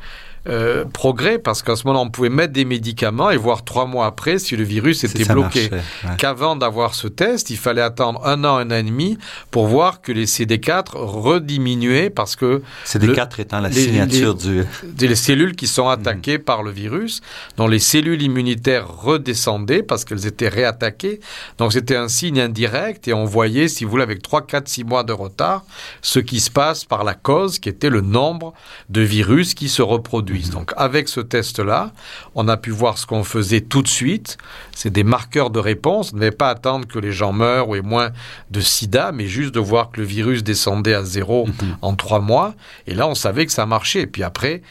euh, progrès parce qu'à ce moment on pouvait mettre des médicaments et voir trois mois après si le virus était bloqué. Qu'avant d'avoir ce test, il fallait attendre un an, un an et demi pour voir que les CD4 rediminuaient parce que CD4 étant la signature du les cellules qui sont attaquées mhm. par le virus, dont les cellules immunitaires redescendaient parce qu'elles étaient réattaquées. Donc c'était un signe indirect et on voyait, si vous voulez, avec 3, 4, 6 mois de retard, ce qui se passe par la cause qui était le nombre de virus qui se reproduisent. Donc avec ce test-là, on a pu voir ce qu'on faisait tout de suite. C'est des marqueurs de réponse. On ne devait pas attendre que les gens meurent ou aient moins de sida, mais juste de voir que le virus descendait à zéro mhm. en trois mois. Et là, on savait que ça marchait. Et puis après,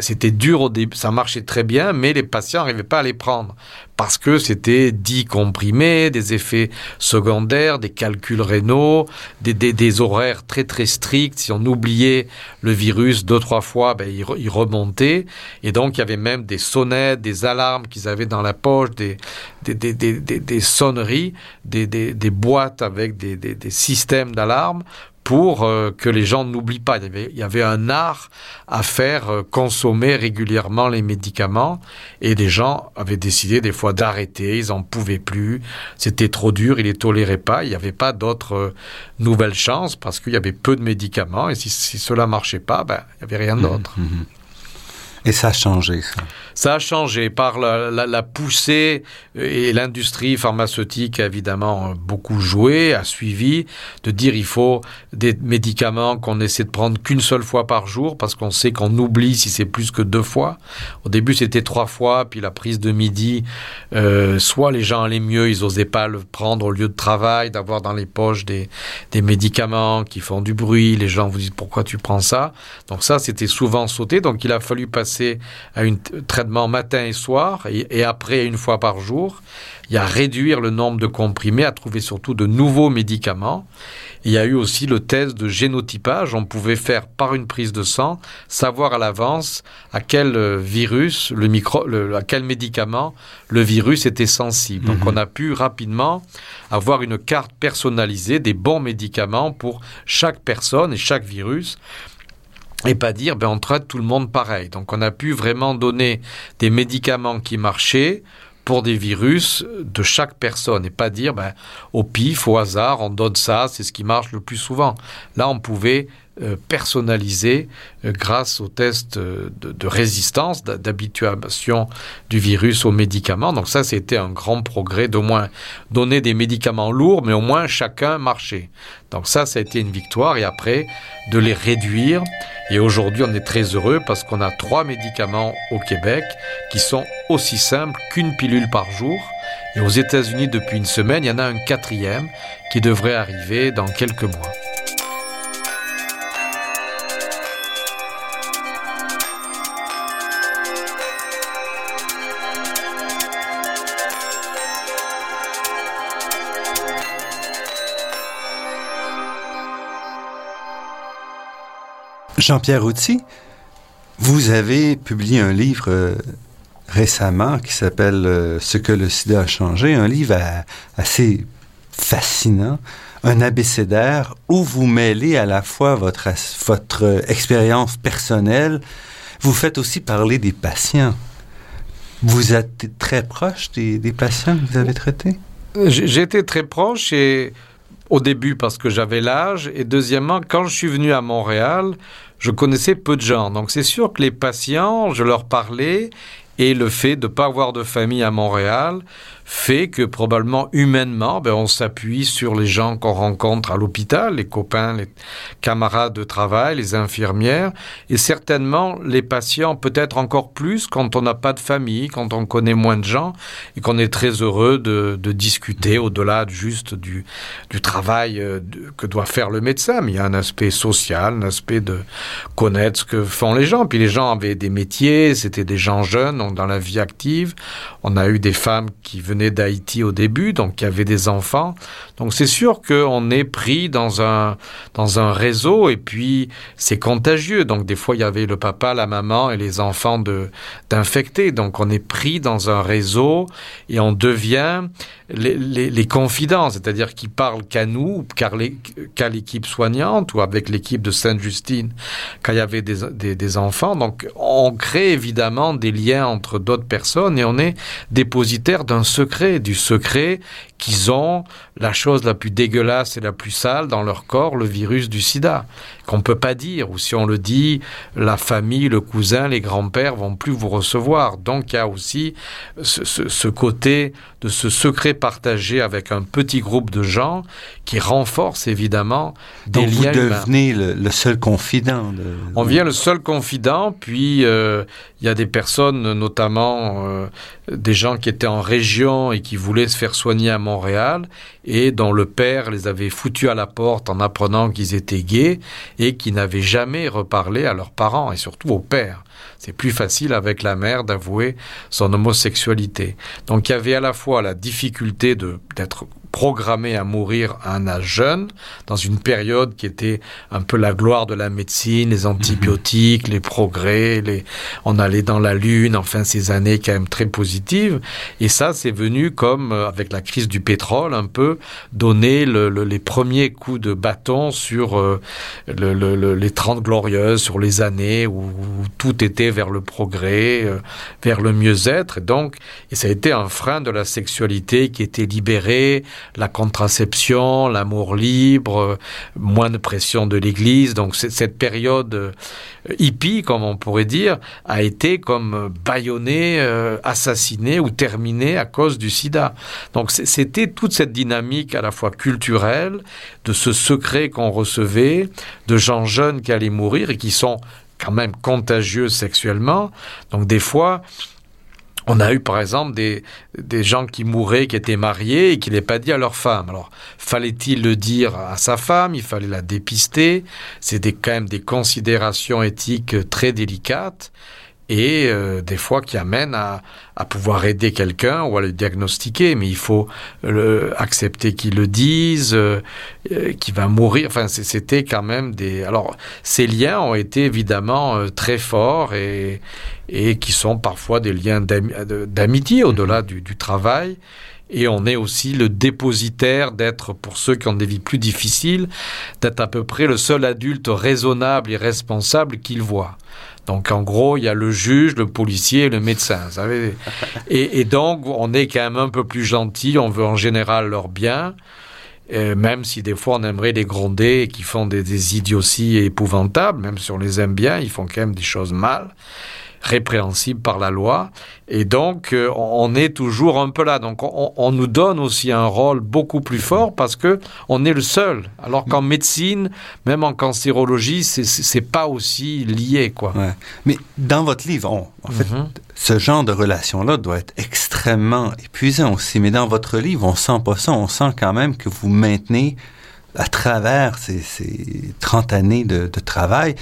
c'était dur au début, ça marchait très bien, mais les patients n'arrivaient pas à les prendre parce que c'était dit comprimé, des effets secondaires, des calculs rénaux, des, horaires très très stricts. Si on oubliait le virus deux trois fois, ben, il, remontait et donc il y avait même des sonnettes, des alarmes qu'ils avaient dans la poche, des, des sonneries, des, boîtes avec des, systèmes d'alarme pour euh, que les gens n'oublient pas. Il y, avait, un art à faire euh, consommer régulièrement les médicaments et les gens avaient décidé des fois d'arrêter, ils en pouvaient plus, c'était trop dur, ils les toléraient pas, il n'y avait pas d'autres euh, nouvelles chances parce qu'il y avait peu de médicaments et si, cela marchait pas, ben, il n'y avait rien mmh, d'autre. Mmh, mmh. Et ça a changé, ça Ça a changé par la, poussée et l'industrie pharmaceutique a évidemment beaucoup joué, a suivi, de dire il faut des médicaments qu'on essaie de prendre qu'une seule fois par jour, parce qu'on sait qu'on oublie si c'est plus que deux fois. Au début c'était trois fois, puis la prise de midi, euh, soit les gens allaient mieux, ils n'osaient pas le prendre au lieu de travail, d'avoir dans les poches des, des médicaments qui font du bruit, les gens vous disent pourquoi tu prends ça? Donc ça c'était souvent sauté, donc il a fallu passer à un matin et soir et, et après une fois par jour. Il y a réduire le nombre de comprimés, à trouver surtout de nouveaux médicaments. Il y a eu aussi le test de génotypage. On pouvait faire par une prise de sang savoir à l'avance à quel euh, virus, le micro, le, à quel médicament le virus était sensible. Donc -hmm. on a pu rapidement avoir une carte personnalisée des bons médicaments pour chaque personne et chaque virus et pas dire ben on traite tout le monde pareil. Donc on a pu vraiment donner des médicaments qui marchaient pour des virus de chaque personne et pas dire ben au pif au hasard on donne ça c'est ce qui marche le plus souvent. Là on pouvait euh, personnalisé euh, grâce au test euh, de, de résistance d'habituation du virus aux médicaments. Donc ça c'était un grand progrès d'au moins donner des médicaments lourds mais au moins chacun marchait. Donc ça ça a été une victoire et après de les réduire. Et aujourd'hui on est très heureux parce qu'on a trois médicaments au québec qui sont aussi simples qu'une pilule par jour. Et aux états unis depuis une semaine il y en a un quatrième qui devrait arriver dans quelques mois Jean-Pierre Outy, vous avez publié un livre euh, récemment qui s'appelle euh, Ce que le sida a changé, un livre assez fascinant, un abécédaire où vous mêlez à la fois votre, votre expérience personnelle, vous faites aussi parler des patients. Vous êtes très proche des, patients que vous avez traités? Été très proche et au début parce que j'avais l'âge et deuxièmement quand je suis venu à Montréal, je connaissais peu de gens donc c'est sûr que les patients je leur parlais et le fait de pas avoir de famille à Montréal fait que probablement humainement ben, on s'appuie sur les gens qu'on rencontre à l'hôpital, les copains, les camarades de travail, les infirmières et certainement les patients peut-être encore plus quand on n'a pas de famille, quand on connaît moins de gens et qu'on est très heureux de, de discuter au-delà juste du, du travail euh, que doit faire le médecin. Mais il y a un aspect social, un aspect de connaître ce que font les gens. Puis les gens avaient des métiers, c'était des gens jeunes, donc dans la vie active. On a eu des femmes qui venaient venaient d'Haïti au début, donc y avait des enfants. Donc c'est sûr qu'on est pris dans un, dans un réseau et puis c'est contagieux. Donc des fois il y avait le papa, la maman et les enfants d'infectés. Donc on est pris dans un réseau et on devient les, les, les confidents, c'est-à-dire qui parlent qu'à nous, qu'à l'équipe soignante ou avec l'équipe de Sainte-Justine quand il y avait des, des, des enfants. Donc on crée évidemment des liens entre d'autres personnes et on est dépositaire d'un secret du secret qu'ils ont la chose la plus dégueulasse et la plus sale dans leur corps le virus du sida qu'on peut pas dire ou si on le dit la famille le cousin les grands-pères vont plus vous recevoir. Donc il y a aussi ce, ce, ce côté de ce secret partagé avec un petit groupe de gens qui renforce évidemment des donc liens vous devenez le, le seul confident de... on vient le seul confident puis euh, il ya des personnes notamment euh, des gens qui étaient en région et qui voulaient se faire soigner à Montréal et dont le père les avait foutus à la porte en apprenant qu'ils étaient gays et qui n'avaient jamais reparlé à leurs parents et surtout au père. C'est plus facile avec la mère d'avouer son homosexualité. Donc il y avait à la fois la difficulté d'être programmé à mourir à un âge jeune dans une période qui était un peu la gloire de la médecine les antibiotiques les progrès on allait dans la lune enfin ces années quand même très positives et ça c'est venu comme euh, avec la crise du pétrole un peu donner le, le, les premiers coups de bâton sur euh, le, le, le, les 30 glorieuses sur les années où, où tout était vers le progrès, euh, vers le mieux-être. Et donc, et ça a été un frein de la sexualité qui était libérée, la contraception, l'amour libre, euh, moins de pression de l'Église. Donc, cette période euh, hippie, comme on pourrait dire, a été comme bâillonnée, assassinée ou terminée à cause du sida. Donc, c'était toute cette dynamique à la fois culturelle, de ce secret qu'on recevait, de gens jeunes qui allaient mourir et qui sont même contagieux sexuellement. Donc des fois, on a eu par exemple des, des gens qui mouraient, qui étaient mariés et qui n'avaient pas dit à leur femme. Alors, fallait-il le dire à sa femme? Il fallait la dépister. C'était quand même des considérations éthiques très délicates et euh, des fois qui amènent à, à pouvoir aider quelqu'un ou à le diagnostiquer, mais il faut le, accepter qu'il le dise, euh, euh qu'il va mourir. Enfin, c'était quand même des. Alors, ces liens ont été évidemment euh, très forts et, et qui sont parfois des liens d'amitié au-delà du, du travail. Et on est aussi le dépositaire d'être, pour ceux qui ont des vies plus difficiles, d'être à peu près le seul adulte raisonnable et responsable qu'ils voient. Donc en gros, il y a le juge, le policier et le médecin. Vous savez et, et, donc, on est quand même un peu plus gentil, on veut en général leur bien, euh, même si des fois on aimerait les gronder et qu'ils font des, des idioties épouvantables, même si on les aime bien, ils font quand même des choses mal répréhensible par la loi. Et donc, euh, on est toujours un peu là. Donc, on, nous donne aussi un rôle beaucoup plus fort parce que on est le seul. Alors qu'en médecine, même en cancérologie, c'est pas aussi lié, quoi. Mais dans votre livre, en fait, mhm. ce genre de relation-là doit être extrêmement épuisant aussi. Mais dans votre livre, on sent pas ça. On sent quand même que vous maintenez à travers ces, ces 30 années de, de travail,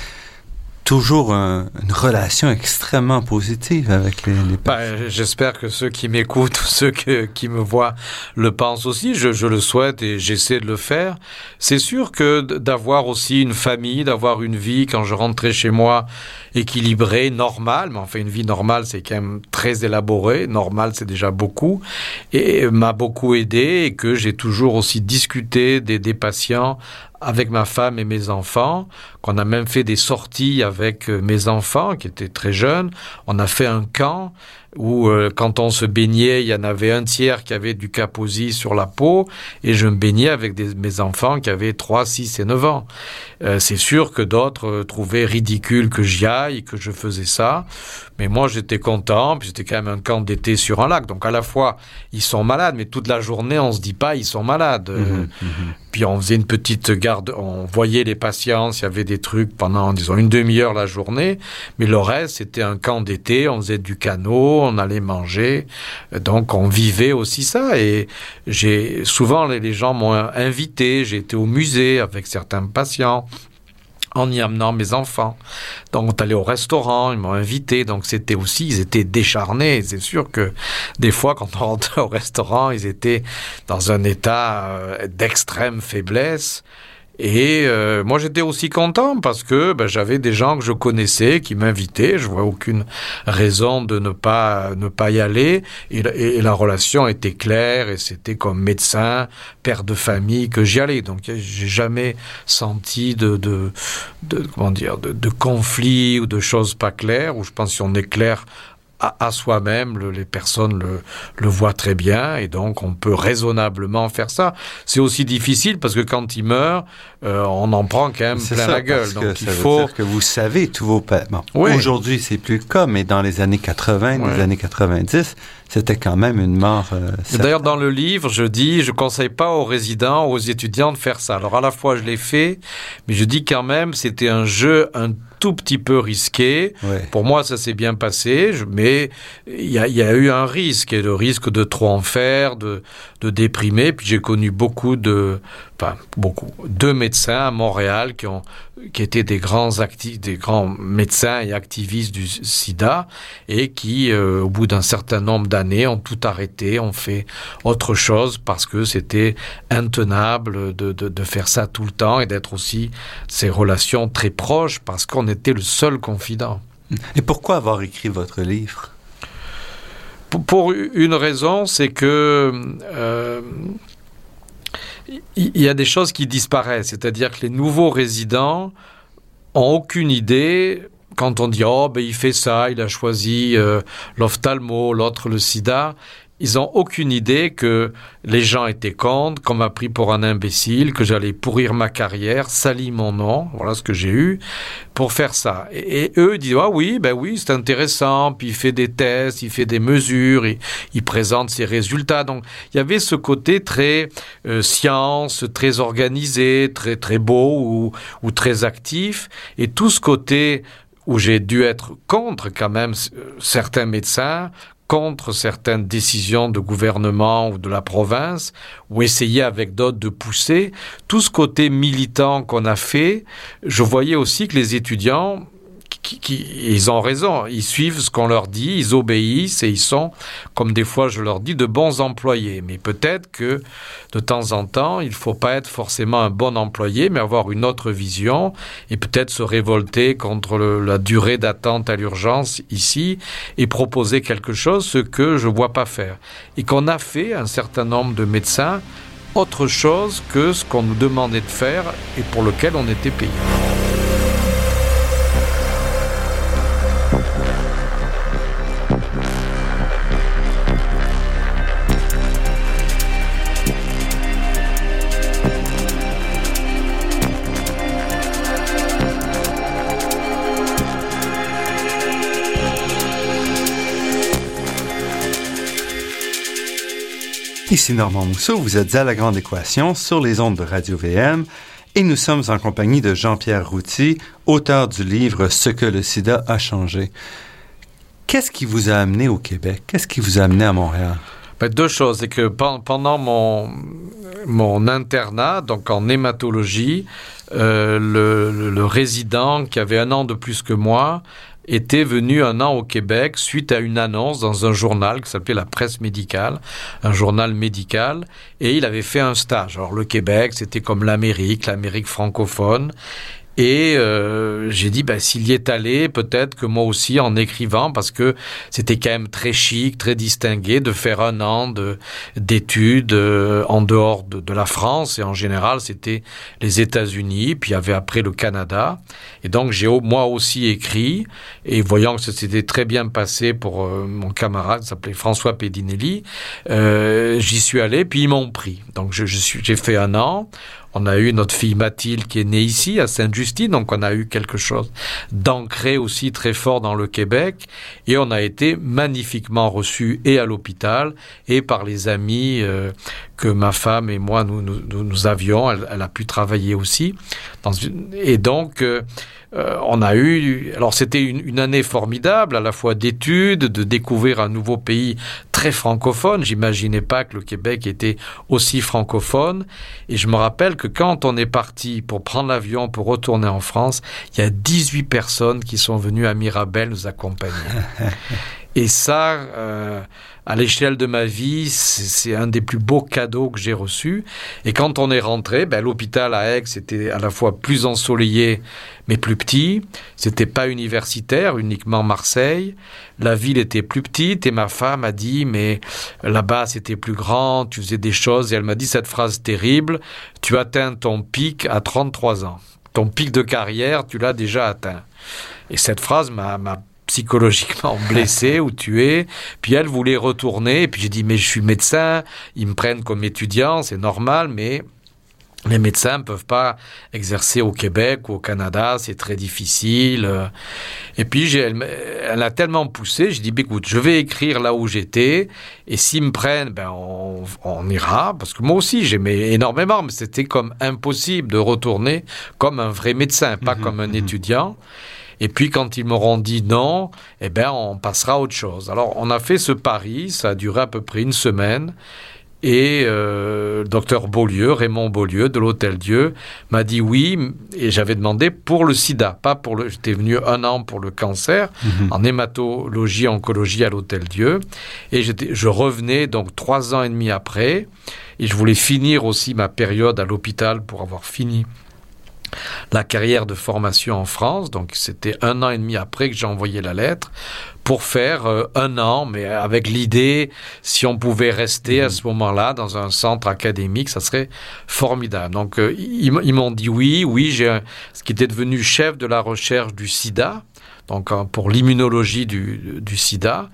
toujours un, une relation extrêmement positive avec les, les ben, J'espère que ceux qui m'écoutent ou ceux que, qui me voient le pensent aussi. Je, je le souhaite et j'essaie de le faire. C'est sûr que d'avoir aussi une famille, d'avoir une vie quand je rentrais chez moi équilibrée, normale, mais enfin une vie normale c'est quand même très élaboré, normal c'est déjà beaucoup, et m'a beaucoup aidé et que j'ai toujours aussi discuté des, des patients avec ma femme et mes enfants, qu'on a même fait des sorties avec euh, mes enfants qui étaient très jeunes. On a fait un camp où euh, quand on se baignait, il y en avait un tiers qui avait du caposi sur la peau et je me baignais avec des, mes enfants qui avaient 3, 6 et 9 ans. Euh, c'est sûr que d'autres euh, trouvaient ridicule que j'y aille, que je faisais ça, mais moi j'étais content, puis c'était quand même un camp d'été sur un lac, donc à la fois ils sont malades, mais toute la journée on se dit pas ils sont malades. Mmh, mmh. Puis on faisait une petite garde, on voyait les patients, s'il y avait des trucs pendant disons une demi-heure la journée, mais le reste c'était un camp d'été, on faisait du canot, on allait manger. Donc on vivait aussi ça. Et j'ai souvent les, gens m'ont invité. J'ai été au musée avec certains patients en y amenant mes enfants. Donc on allait au restaurant, ils m'ont invité, donc c'était aussi, ils étaient décharnés. C'est sûr que des fois, quand on rentrait au restaurant, ils étaient dans un état euh, d'extrême faiblesse. Et euh, moi, j'étais aussi content parce que ben, j'avais des gens que je connaissais qui m'invitaient. Je vois aucune raison de ne pas ne pas y aller. Et, la relation était claire et c'était comme médecin, père de famille que j'y allais. Donc, j'ai jamais senti de, de, de comment dire de, de conflit ou de choses pas claires. Ou je pense si on est clair à, à soi-même, le, les personnes le, le voient très bien et donc on peut raisonnablement faire ça. C'est aussi difficile parce que quand il meurt, euh, on en prend quand même plein ça, la gueule. Donc il faut que vous savez tous vos bon, oui. Aujourd'hui, c'est plus le cas, mais dans les années 80, oui. les années 90, c'était quand même une mort. Euh, D'ailleurs, dans le livre, je dis, je conseille pas aux résidents, aux étudiants de faire ça. Alors à la fois, je l'ai fait, mais je dis quand même, c'était un jeu un tout petit peu risqué. Ouais. Pour moi, ça s'est bien passé, mais il y a, y a eu un risque, et le risque de trop en faire, de, de déprimer. Puis j'ai connu beaucoup de, enfin beaucoup, deux médecins à Montréal qui ont, qui étaient des grands actifs, des grands médecins et activistes du SIDA et qui, euh, au bout d'un certain nombre d'années, ont tout arrêté, ont fait autre chose parce que c'était intenable de, de, de faire ça tout le temps et d'être aussi ces relations très proches parce qu'on était le seul confident. Et pourquoi avoir écrit votre livre? Pour, pour une raison, c'est que euh, il y a des choses qui disparaissent, c'est-à-dire que les nouveaux résidents ont aucune idée quand on dit oh ben il fait ça, il a choisi euh, l'ophtalmo, l'autre le sida, ils n'ont aucune idée que les gens étaient contre, qu'on m'a pris pour un imbécile, que j'allais pourrir ma carrière, salir mon nom, voilà ce que j'ai eu, pour faire ça. Et, eux disent ah oui, ben oui, c'est intéressant, puis il fait des tests, il fait des mesures, il, présente ses résultats. Donc il y avait ce côté très euh, science, très organisé, très très beau ou, ou très actif, et tout ce côté où j'ai dû être contre quand même certains médecins, contre certaines décisions de gouvernement ou de la province, ou essayer avec d'autres de pousser. Tout ce côté militant qu'on a fait, je voyais aussi que les étudiants qui, ils ont raison. Ils suivent ce qu'on leur dit, ils obéissent et ils sont, comme des fois je leur dis, de bons employés. Mais peut-être que de temps en temps, il ne faut pas être forcément un bon employé, mais avoir une autre vision et peut-être se révolter contre la durée d'attente à l'urgence ici et proposer quelque chose, ce que je ne vois pas faire. Et qu'on a fait, un certain nombre de médecins, autre chose que ce qu'on nous demandait de faire et pour lequel on était payé. Ici Normand Mousseau, vous êtes à La Grande Équation sur les ondes de Radio VM et nous sommes en compagnie de Jean-Pierre Routy, auteur du livre Ce que le sida a changé. Qu'est-ce qui vous a amené au Québec? Qu'est-ce qui vous a amené à Montréal? Ben, deux choses. C'est que pendant mon, mon internat, donc en hématologie, euh, le, résident qui avait un an de plus que moi était venu un an au Québec suite à une annonce dans un journal qui s'appelait La Presse médicale, un journal médical, et il avait fait un stage. Alors le Québec, c'était comme l'Amérique, l'Amérique francophone, et euh, j'ai dit, bah, s'il y est allé, peut-être que moi aussi, en écrivant, parce que c'était quand même très chic, très distingué de faire un an d'études euh, en dehors de, de, la France. Et en général, c'était les États-Unis, puis il y avait après le Canada. Et donc, j'ai moi aussi écrit, et voyant que c'était très bien passé pour euh, mon camarade, qui s'appelait François Pedinelli, euh, j'y suis allé, puis ils m'ont pris. Donc, je, je suis, j'ai fait un an. On a eu notre fille Mathilde qui est née ici, à Sainte-Justine, donc on a eu quelque chose d'ancré aussi très fort dans le Québec. Et on a été magnifiquement reçus et à l'hôpital et par les amis euh, que ma femme et moi nous, nous, nous avions. Elle, elle, a pu travailler aussi. Dans une... Et donc, euh, euh, on a eu, alors c'était une, une, année formidable, à la fois d'études, de découvrir un nouveau pays très francophone. J'imaginais pas que le Québec était aussi francophone. Et je me rappelle que quand on est parti pour prendre l'avion pour retourner en France, il y a 18 personnes qui sont venues à Mirabel nous accompagner. Et ça, euh, à l'échelle de ma vie, c'est un des plus beaux cadeaux que j'ai reçus. Et quand on est rentré, ben, l'hôpital à Aix était à la fois plus ensoleillé, mais plus petit. C'était pas universitaire, uniquement Marseille. La ville était plus petite et ma femme a dit, mais là-bas c'était plus grand, tu faisais des choses. Et elle m'a dit cette phrase terrible, tu atteins ton pic à 33 ans. Ton pic de carrière, tu l'as déjà atteint. Et cette phrase m'a psychologiquement blessé ou tué. Puis elle voulait retourner. Et puis j'ai dit, mais je suis médecin, ils me prennent comme étudiant, c'est normal, mais les médecins ne peuvent pas exercer au Québec ou au Canada, c'est très difficile. Et puis, elle, elle a tellement poussé, j'ai dit, écoute, je vais écrire là où j'étais, et s'ils me prennent, ben, on, on, ira, parce que moi aussi, j'aimais énormément, mais c'était comme impossible de retourner comme un vrai médecin, pas mmh, comme un mmh. étudiant. Et puis quand ils m'auront dit non, eh bien on passera à autre chose. Alors on a fait ce pari, ça a duré à peu près une semaine. Et euh, docteur Beaulieu, Raymond Beaulieu de l'Hôtel Dieu, m'a dit oui, et j'avais demandé pour le sida, pas pour le. J'étais venu un an pour le cancer, -hmm. en hématologie, oncologie à l'Hôtel Dieu, et je revenais donc trois ans et demi après, et je voulais finir aussi ma période à l'hôpital pour avoir fini la carrière de formation en France. Donc c'était un an et demi après que j'ai envoyé la lettre pour faire euh, un an, mais avec l'idée, si on pouvait rester à ce moment-là dans un centre académique, ça serait formidable. Donc euh, ils, ils m'ont dit oui, oui, j'ai ce qui était devenu chef de la recherche du sida donc pour l'immunologie du, du, sida.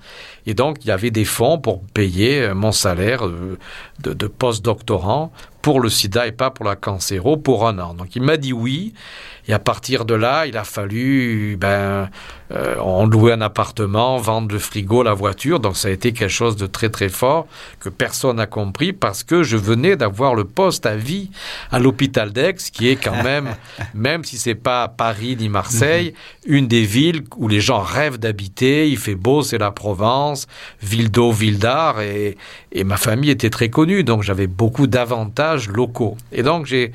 Et donc, il y avait des fonds pour payer mon salaire de, de post-doctorant pour le sida et pas pour la cancéro pour un an. Donc, il m'a dit oui. Et à partir de là, il a fallu, ben, euh, on louait un appartement, vendre le frigo, la voiture. Donc ça a été quelque chose de très très fort que personne n'a compris parce que je venais d'avoir le poste à vie à l'hôpital d'Aix, qui est quand même, même si c'est pas Paris ni Marseille, une des villes où les gens rêvent d'habiter. Il fait beau, c'est la Provence, ville d'eau, ville d'art, et, et ma famille était très connue, donc j'avais beaucoup d'avantages locaux. Et donc j'ai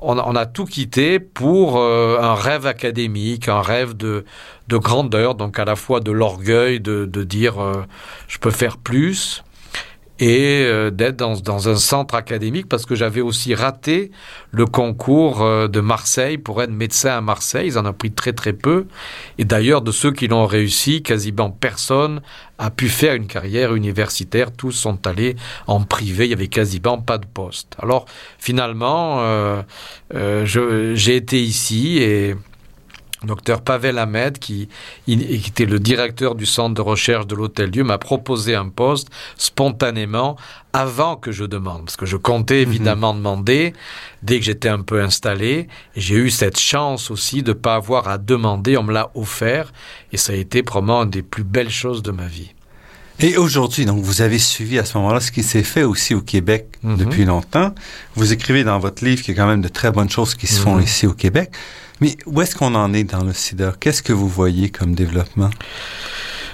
on, a tout quitté pour euh, un rêve académique, un rêve de, grandeur, donc à la fois de l'orgueil de, dire euh, je peux faire plus, et euh, d'être dans, un centre académique parce que j'avais aussi raté le concours euh, de Marseille pour être médecin à Marseille. Ils en ont pris très très peu. Et d'ailleurs, de ceux qui l'ont réussi, quasiment personne a pu faire une carrière universitaire. Tous sont allés en privé. Il y avait quasiment pas de poste. Alors finalement, euh, j'ai été ici et Docteur Pavel Ahmed, qui, était le directeur du centre de recherche de l'Hôtel Dieu, m'a proposé un poste spontanément avant que je demande, parce que je comptais mhm. évidemment demander dès que j'étais un peu installé. J'ai eu cette chance aussi de ne pas avoir à demander, on me l'a offert, et ça a été probablement une des plus belles choses de ma vie. Et aujourd'hui, donc, vous avez suivi à ce moment-là ce qui s'est fait aussi au Québec mhm. depuis longtemps. Vous écrivez dans votre livre qu'il y a quand même de très bonnes choses qui se font mhm. ici au Québec. Mais où est-ce qu'on en est dans le sida? Qu'est-ce que vous voyez comme développement?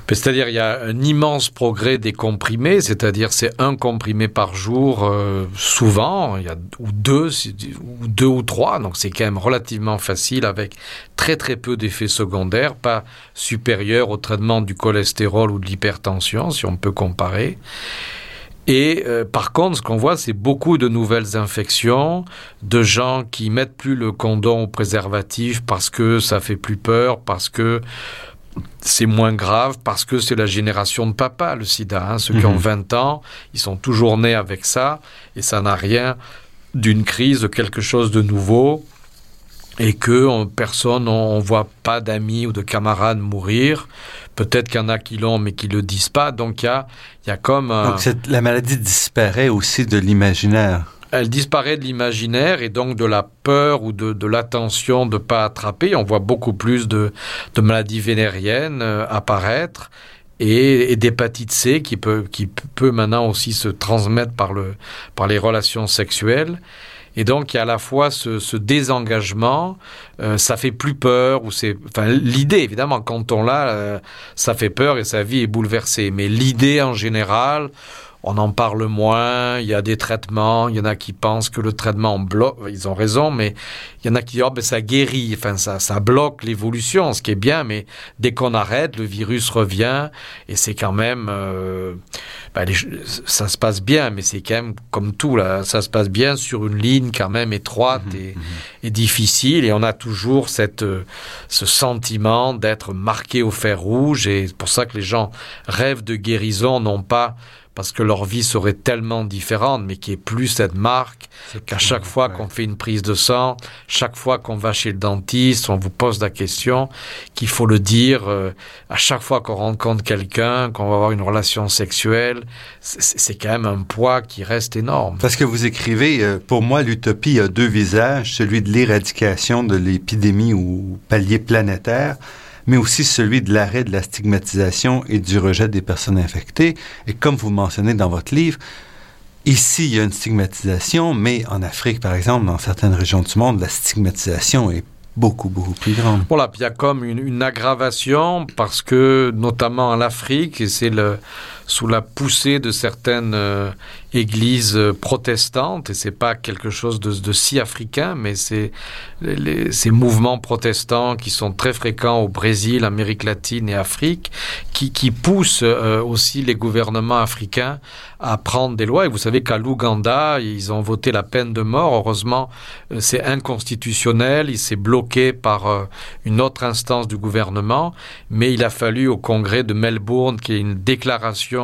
Ben, c'est-à-dire il y a un immense progrès des comprimés, c'est-à-dire c'est un comprimé par jour euh, souvent, il y a ou deux, ou deux ou trois, donc c'est quand même relativement facile avec très très peu d'effets secondaires, pas supérieurs au traitement du cholestérol ou de l'hypertension, si on peut comparer. Et euh, par contre, ce qu'on voit, c'est beaucoup de nouvelles infections, de gens qui mettent plus le condom au préservatif parce que ça fait plus peur, parce que c'est moins grave, parce que c'est la génération de papa, le sida. Hein. Ceux qui ont 20 mhm. ans, ils sont toujours nés avec ça, et ça n'a rien d'une crise, de quelque chose de nouveau et que personne, on, voit pas d'amis ou de camarades mourir. Peut-être qu'il y en a qui l'ont, mais qui le disent pas. Donc il y a, y a comme. Donc la maladie disparaît aussi de l'imaginaire. Elle disparaît de l'imaginaire et donc de la peur ou de, de l'attention de pas attraper. On voit beaucoup plus de, de maladies vénériennes euh, apparaître et, et d'hépatite C qui peut, qui peut maintenant aussi se transmettre par, le, par les relations sexuelles. Et donc, il y a à la fois ce, ce désengagement, euh, ça fait plus peur, ou c'est, enfin, l'idée, évidemment, quand on l'a, euh, ça fait peur et sa vie est bouleversée. Mais l'idée en général, on en parle moins, il y a des traitements, il y en a qui pensent que le traitement bloque, ils ont raison, mais il y en a qui disent, oh, ben, ça guérit, enfin, ça, ça bloque l'évolution, ce qui est bien, mais dès qu'on arrête, le virus revient, et c'est quand même, euh, ben, ça se passe bien, mais c'est quand même comme tout, là, ça se passe bien sur une ligne quand même étroite mmh, et, mmh. et, difficile, et on a toujours cette, ce sentiment d'être marqué au fer rouge, et c'est pour ça que les gens rêvent de guérison, non pas parce que leur vie serait tellement différente, mais qui est plus cette marque qu'à chaque fois qu'on fait une prise de sang, chaque fois qu'on va chez le dentiste, on vous pose la question, qu'il faut le dire euh, à chaque fois qu'on rencontre quelqu'un, qu'on va avoir une relation sexuelle, c'est quand même un poids qui reste énorme. Parce que vous écrivez, euh, pour moi, l'utopie a deux visages, celui de l'éradication de l'épidémie ou palier planétaire, mais aussi celui de l'arrêt de la stigmatisation et du rejet des personnes infectées. Et comme vous mentionnez dans votre livre, ici, il y a une stigmatisation, mais en Afrique, par exemple, dans certaines régions du monde, la stigmatisation est beaucoup, beaucoup plus grande. Voilà, puis il y a comme une, une aggravation parce que, notamment en Afrique, et c'est le sous la poussée de certaines euh, églises euh, protestantes, et c'est pas quelque chose de, si africain, mais c'est ces mouvements protestants qui sont très fréquents au Brésil, Amérique latine et Afrique, qui, qui poussent euh, aussi les gouvernements africains à prendre des lois. Et vous savez qu'à l'Ouganda, ils ont voté la peine de mort. Heureusement, c'est inconstitutionnel, il s'est bloqué par une autre instance du gouvernement, mais il a fallu au Congrès de Melbourne qu'il y ait une déclaration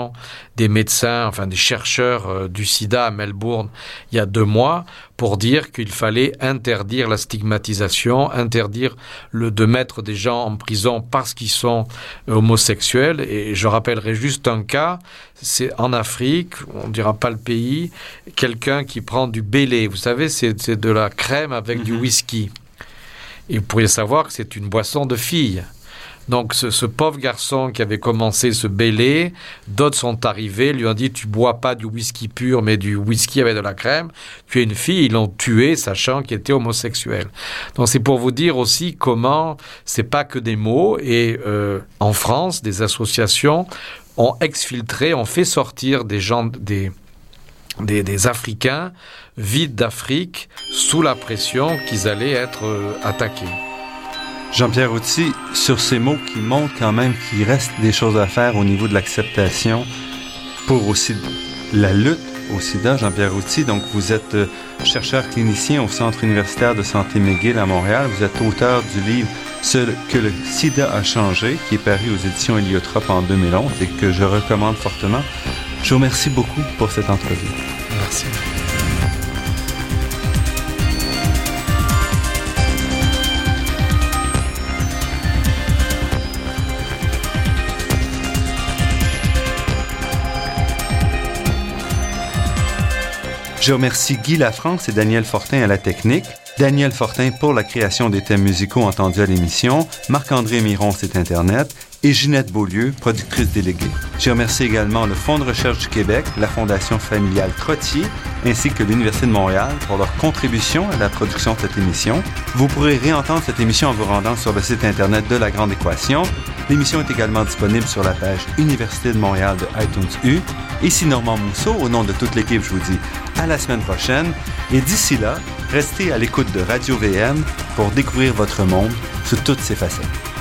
des médecins, enfin des chercheurs euh, du sida à Melbourne il y a deux mois pour dire qu'il fallait interdire la stigmatisation, interdire le, de mettre des gens en prison parce qu'ils sont homosexuels. Et je rappellerai juste un cas, c'est en Afrique, on ne dira pas le pays, quelqu'un qui prend du bélé. Vous savez, c'est de la crème avec du mhm. whisky. Et vous pourriez savoir que c'est une boisson de fille. Donc ce, pauvre garçon qui avait commencé ce bêler, d'autres sont arrivés, lui ont dit tu bois pas du whisky pur mais du whisky avec de la crème, tu es une fille, ils l'ont tué sachant qu'il était homosexuel. Donc c'est pour vous dire aussi comment c'est pas que des mots et euh, en France des associations ont exfiltré, ont fait sortir des gens des Africains vides d'Afrique sous la pression qu'ils allaient être euh, attaqués. Jean-Pierre Outy, sur ces mots qui montrent quand même qu'il reste des choses à faire au niveau de l'acceptation pour aussi la lutte au sida, Jean-Pierre Outy. Donc, vous êtes euh, chercheur clinicien au Centre universitaire de santé McGill à Montréal. Vous êtes auteur du livre Ce que le sida a changé, qui est paru aux éditions Héliotrope en 2011 et que je recommande fortement. Je vous remercie beaucoup pour cette entrevue. Merci. Je remercie Guy Lafrance et Daniel Fortin à la technique, Daniel Fortin pour la création des thèmes musicaux entendus à l'émission, Marc-André Miron, c'est Internet, et Ginette Beaulieu, productrice déléguée. Je remercie également le Fonds de recherche du Québec, la Fondation familiale Trottier, ainsi que l'Université de Montréal pour leur contribution à la production de cette émission. Vous pourrez réentendre cette émission en vous rendant sur le site Internet de La Grande Équation. L'émission est également disponible sur la page Université de Montréal de iTunes U. Ici Normand Mousseau, au nom de toute l'équipe, je vous dis à la semaine prochaine. Et d'ici là, restez à l'écoute de Radio VM pour découvrir votre monde sous toutes ses facettes.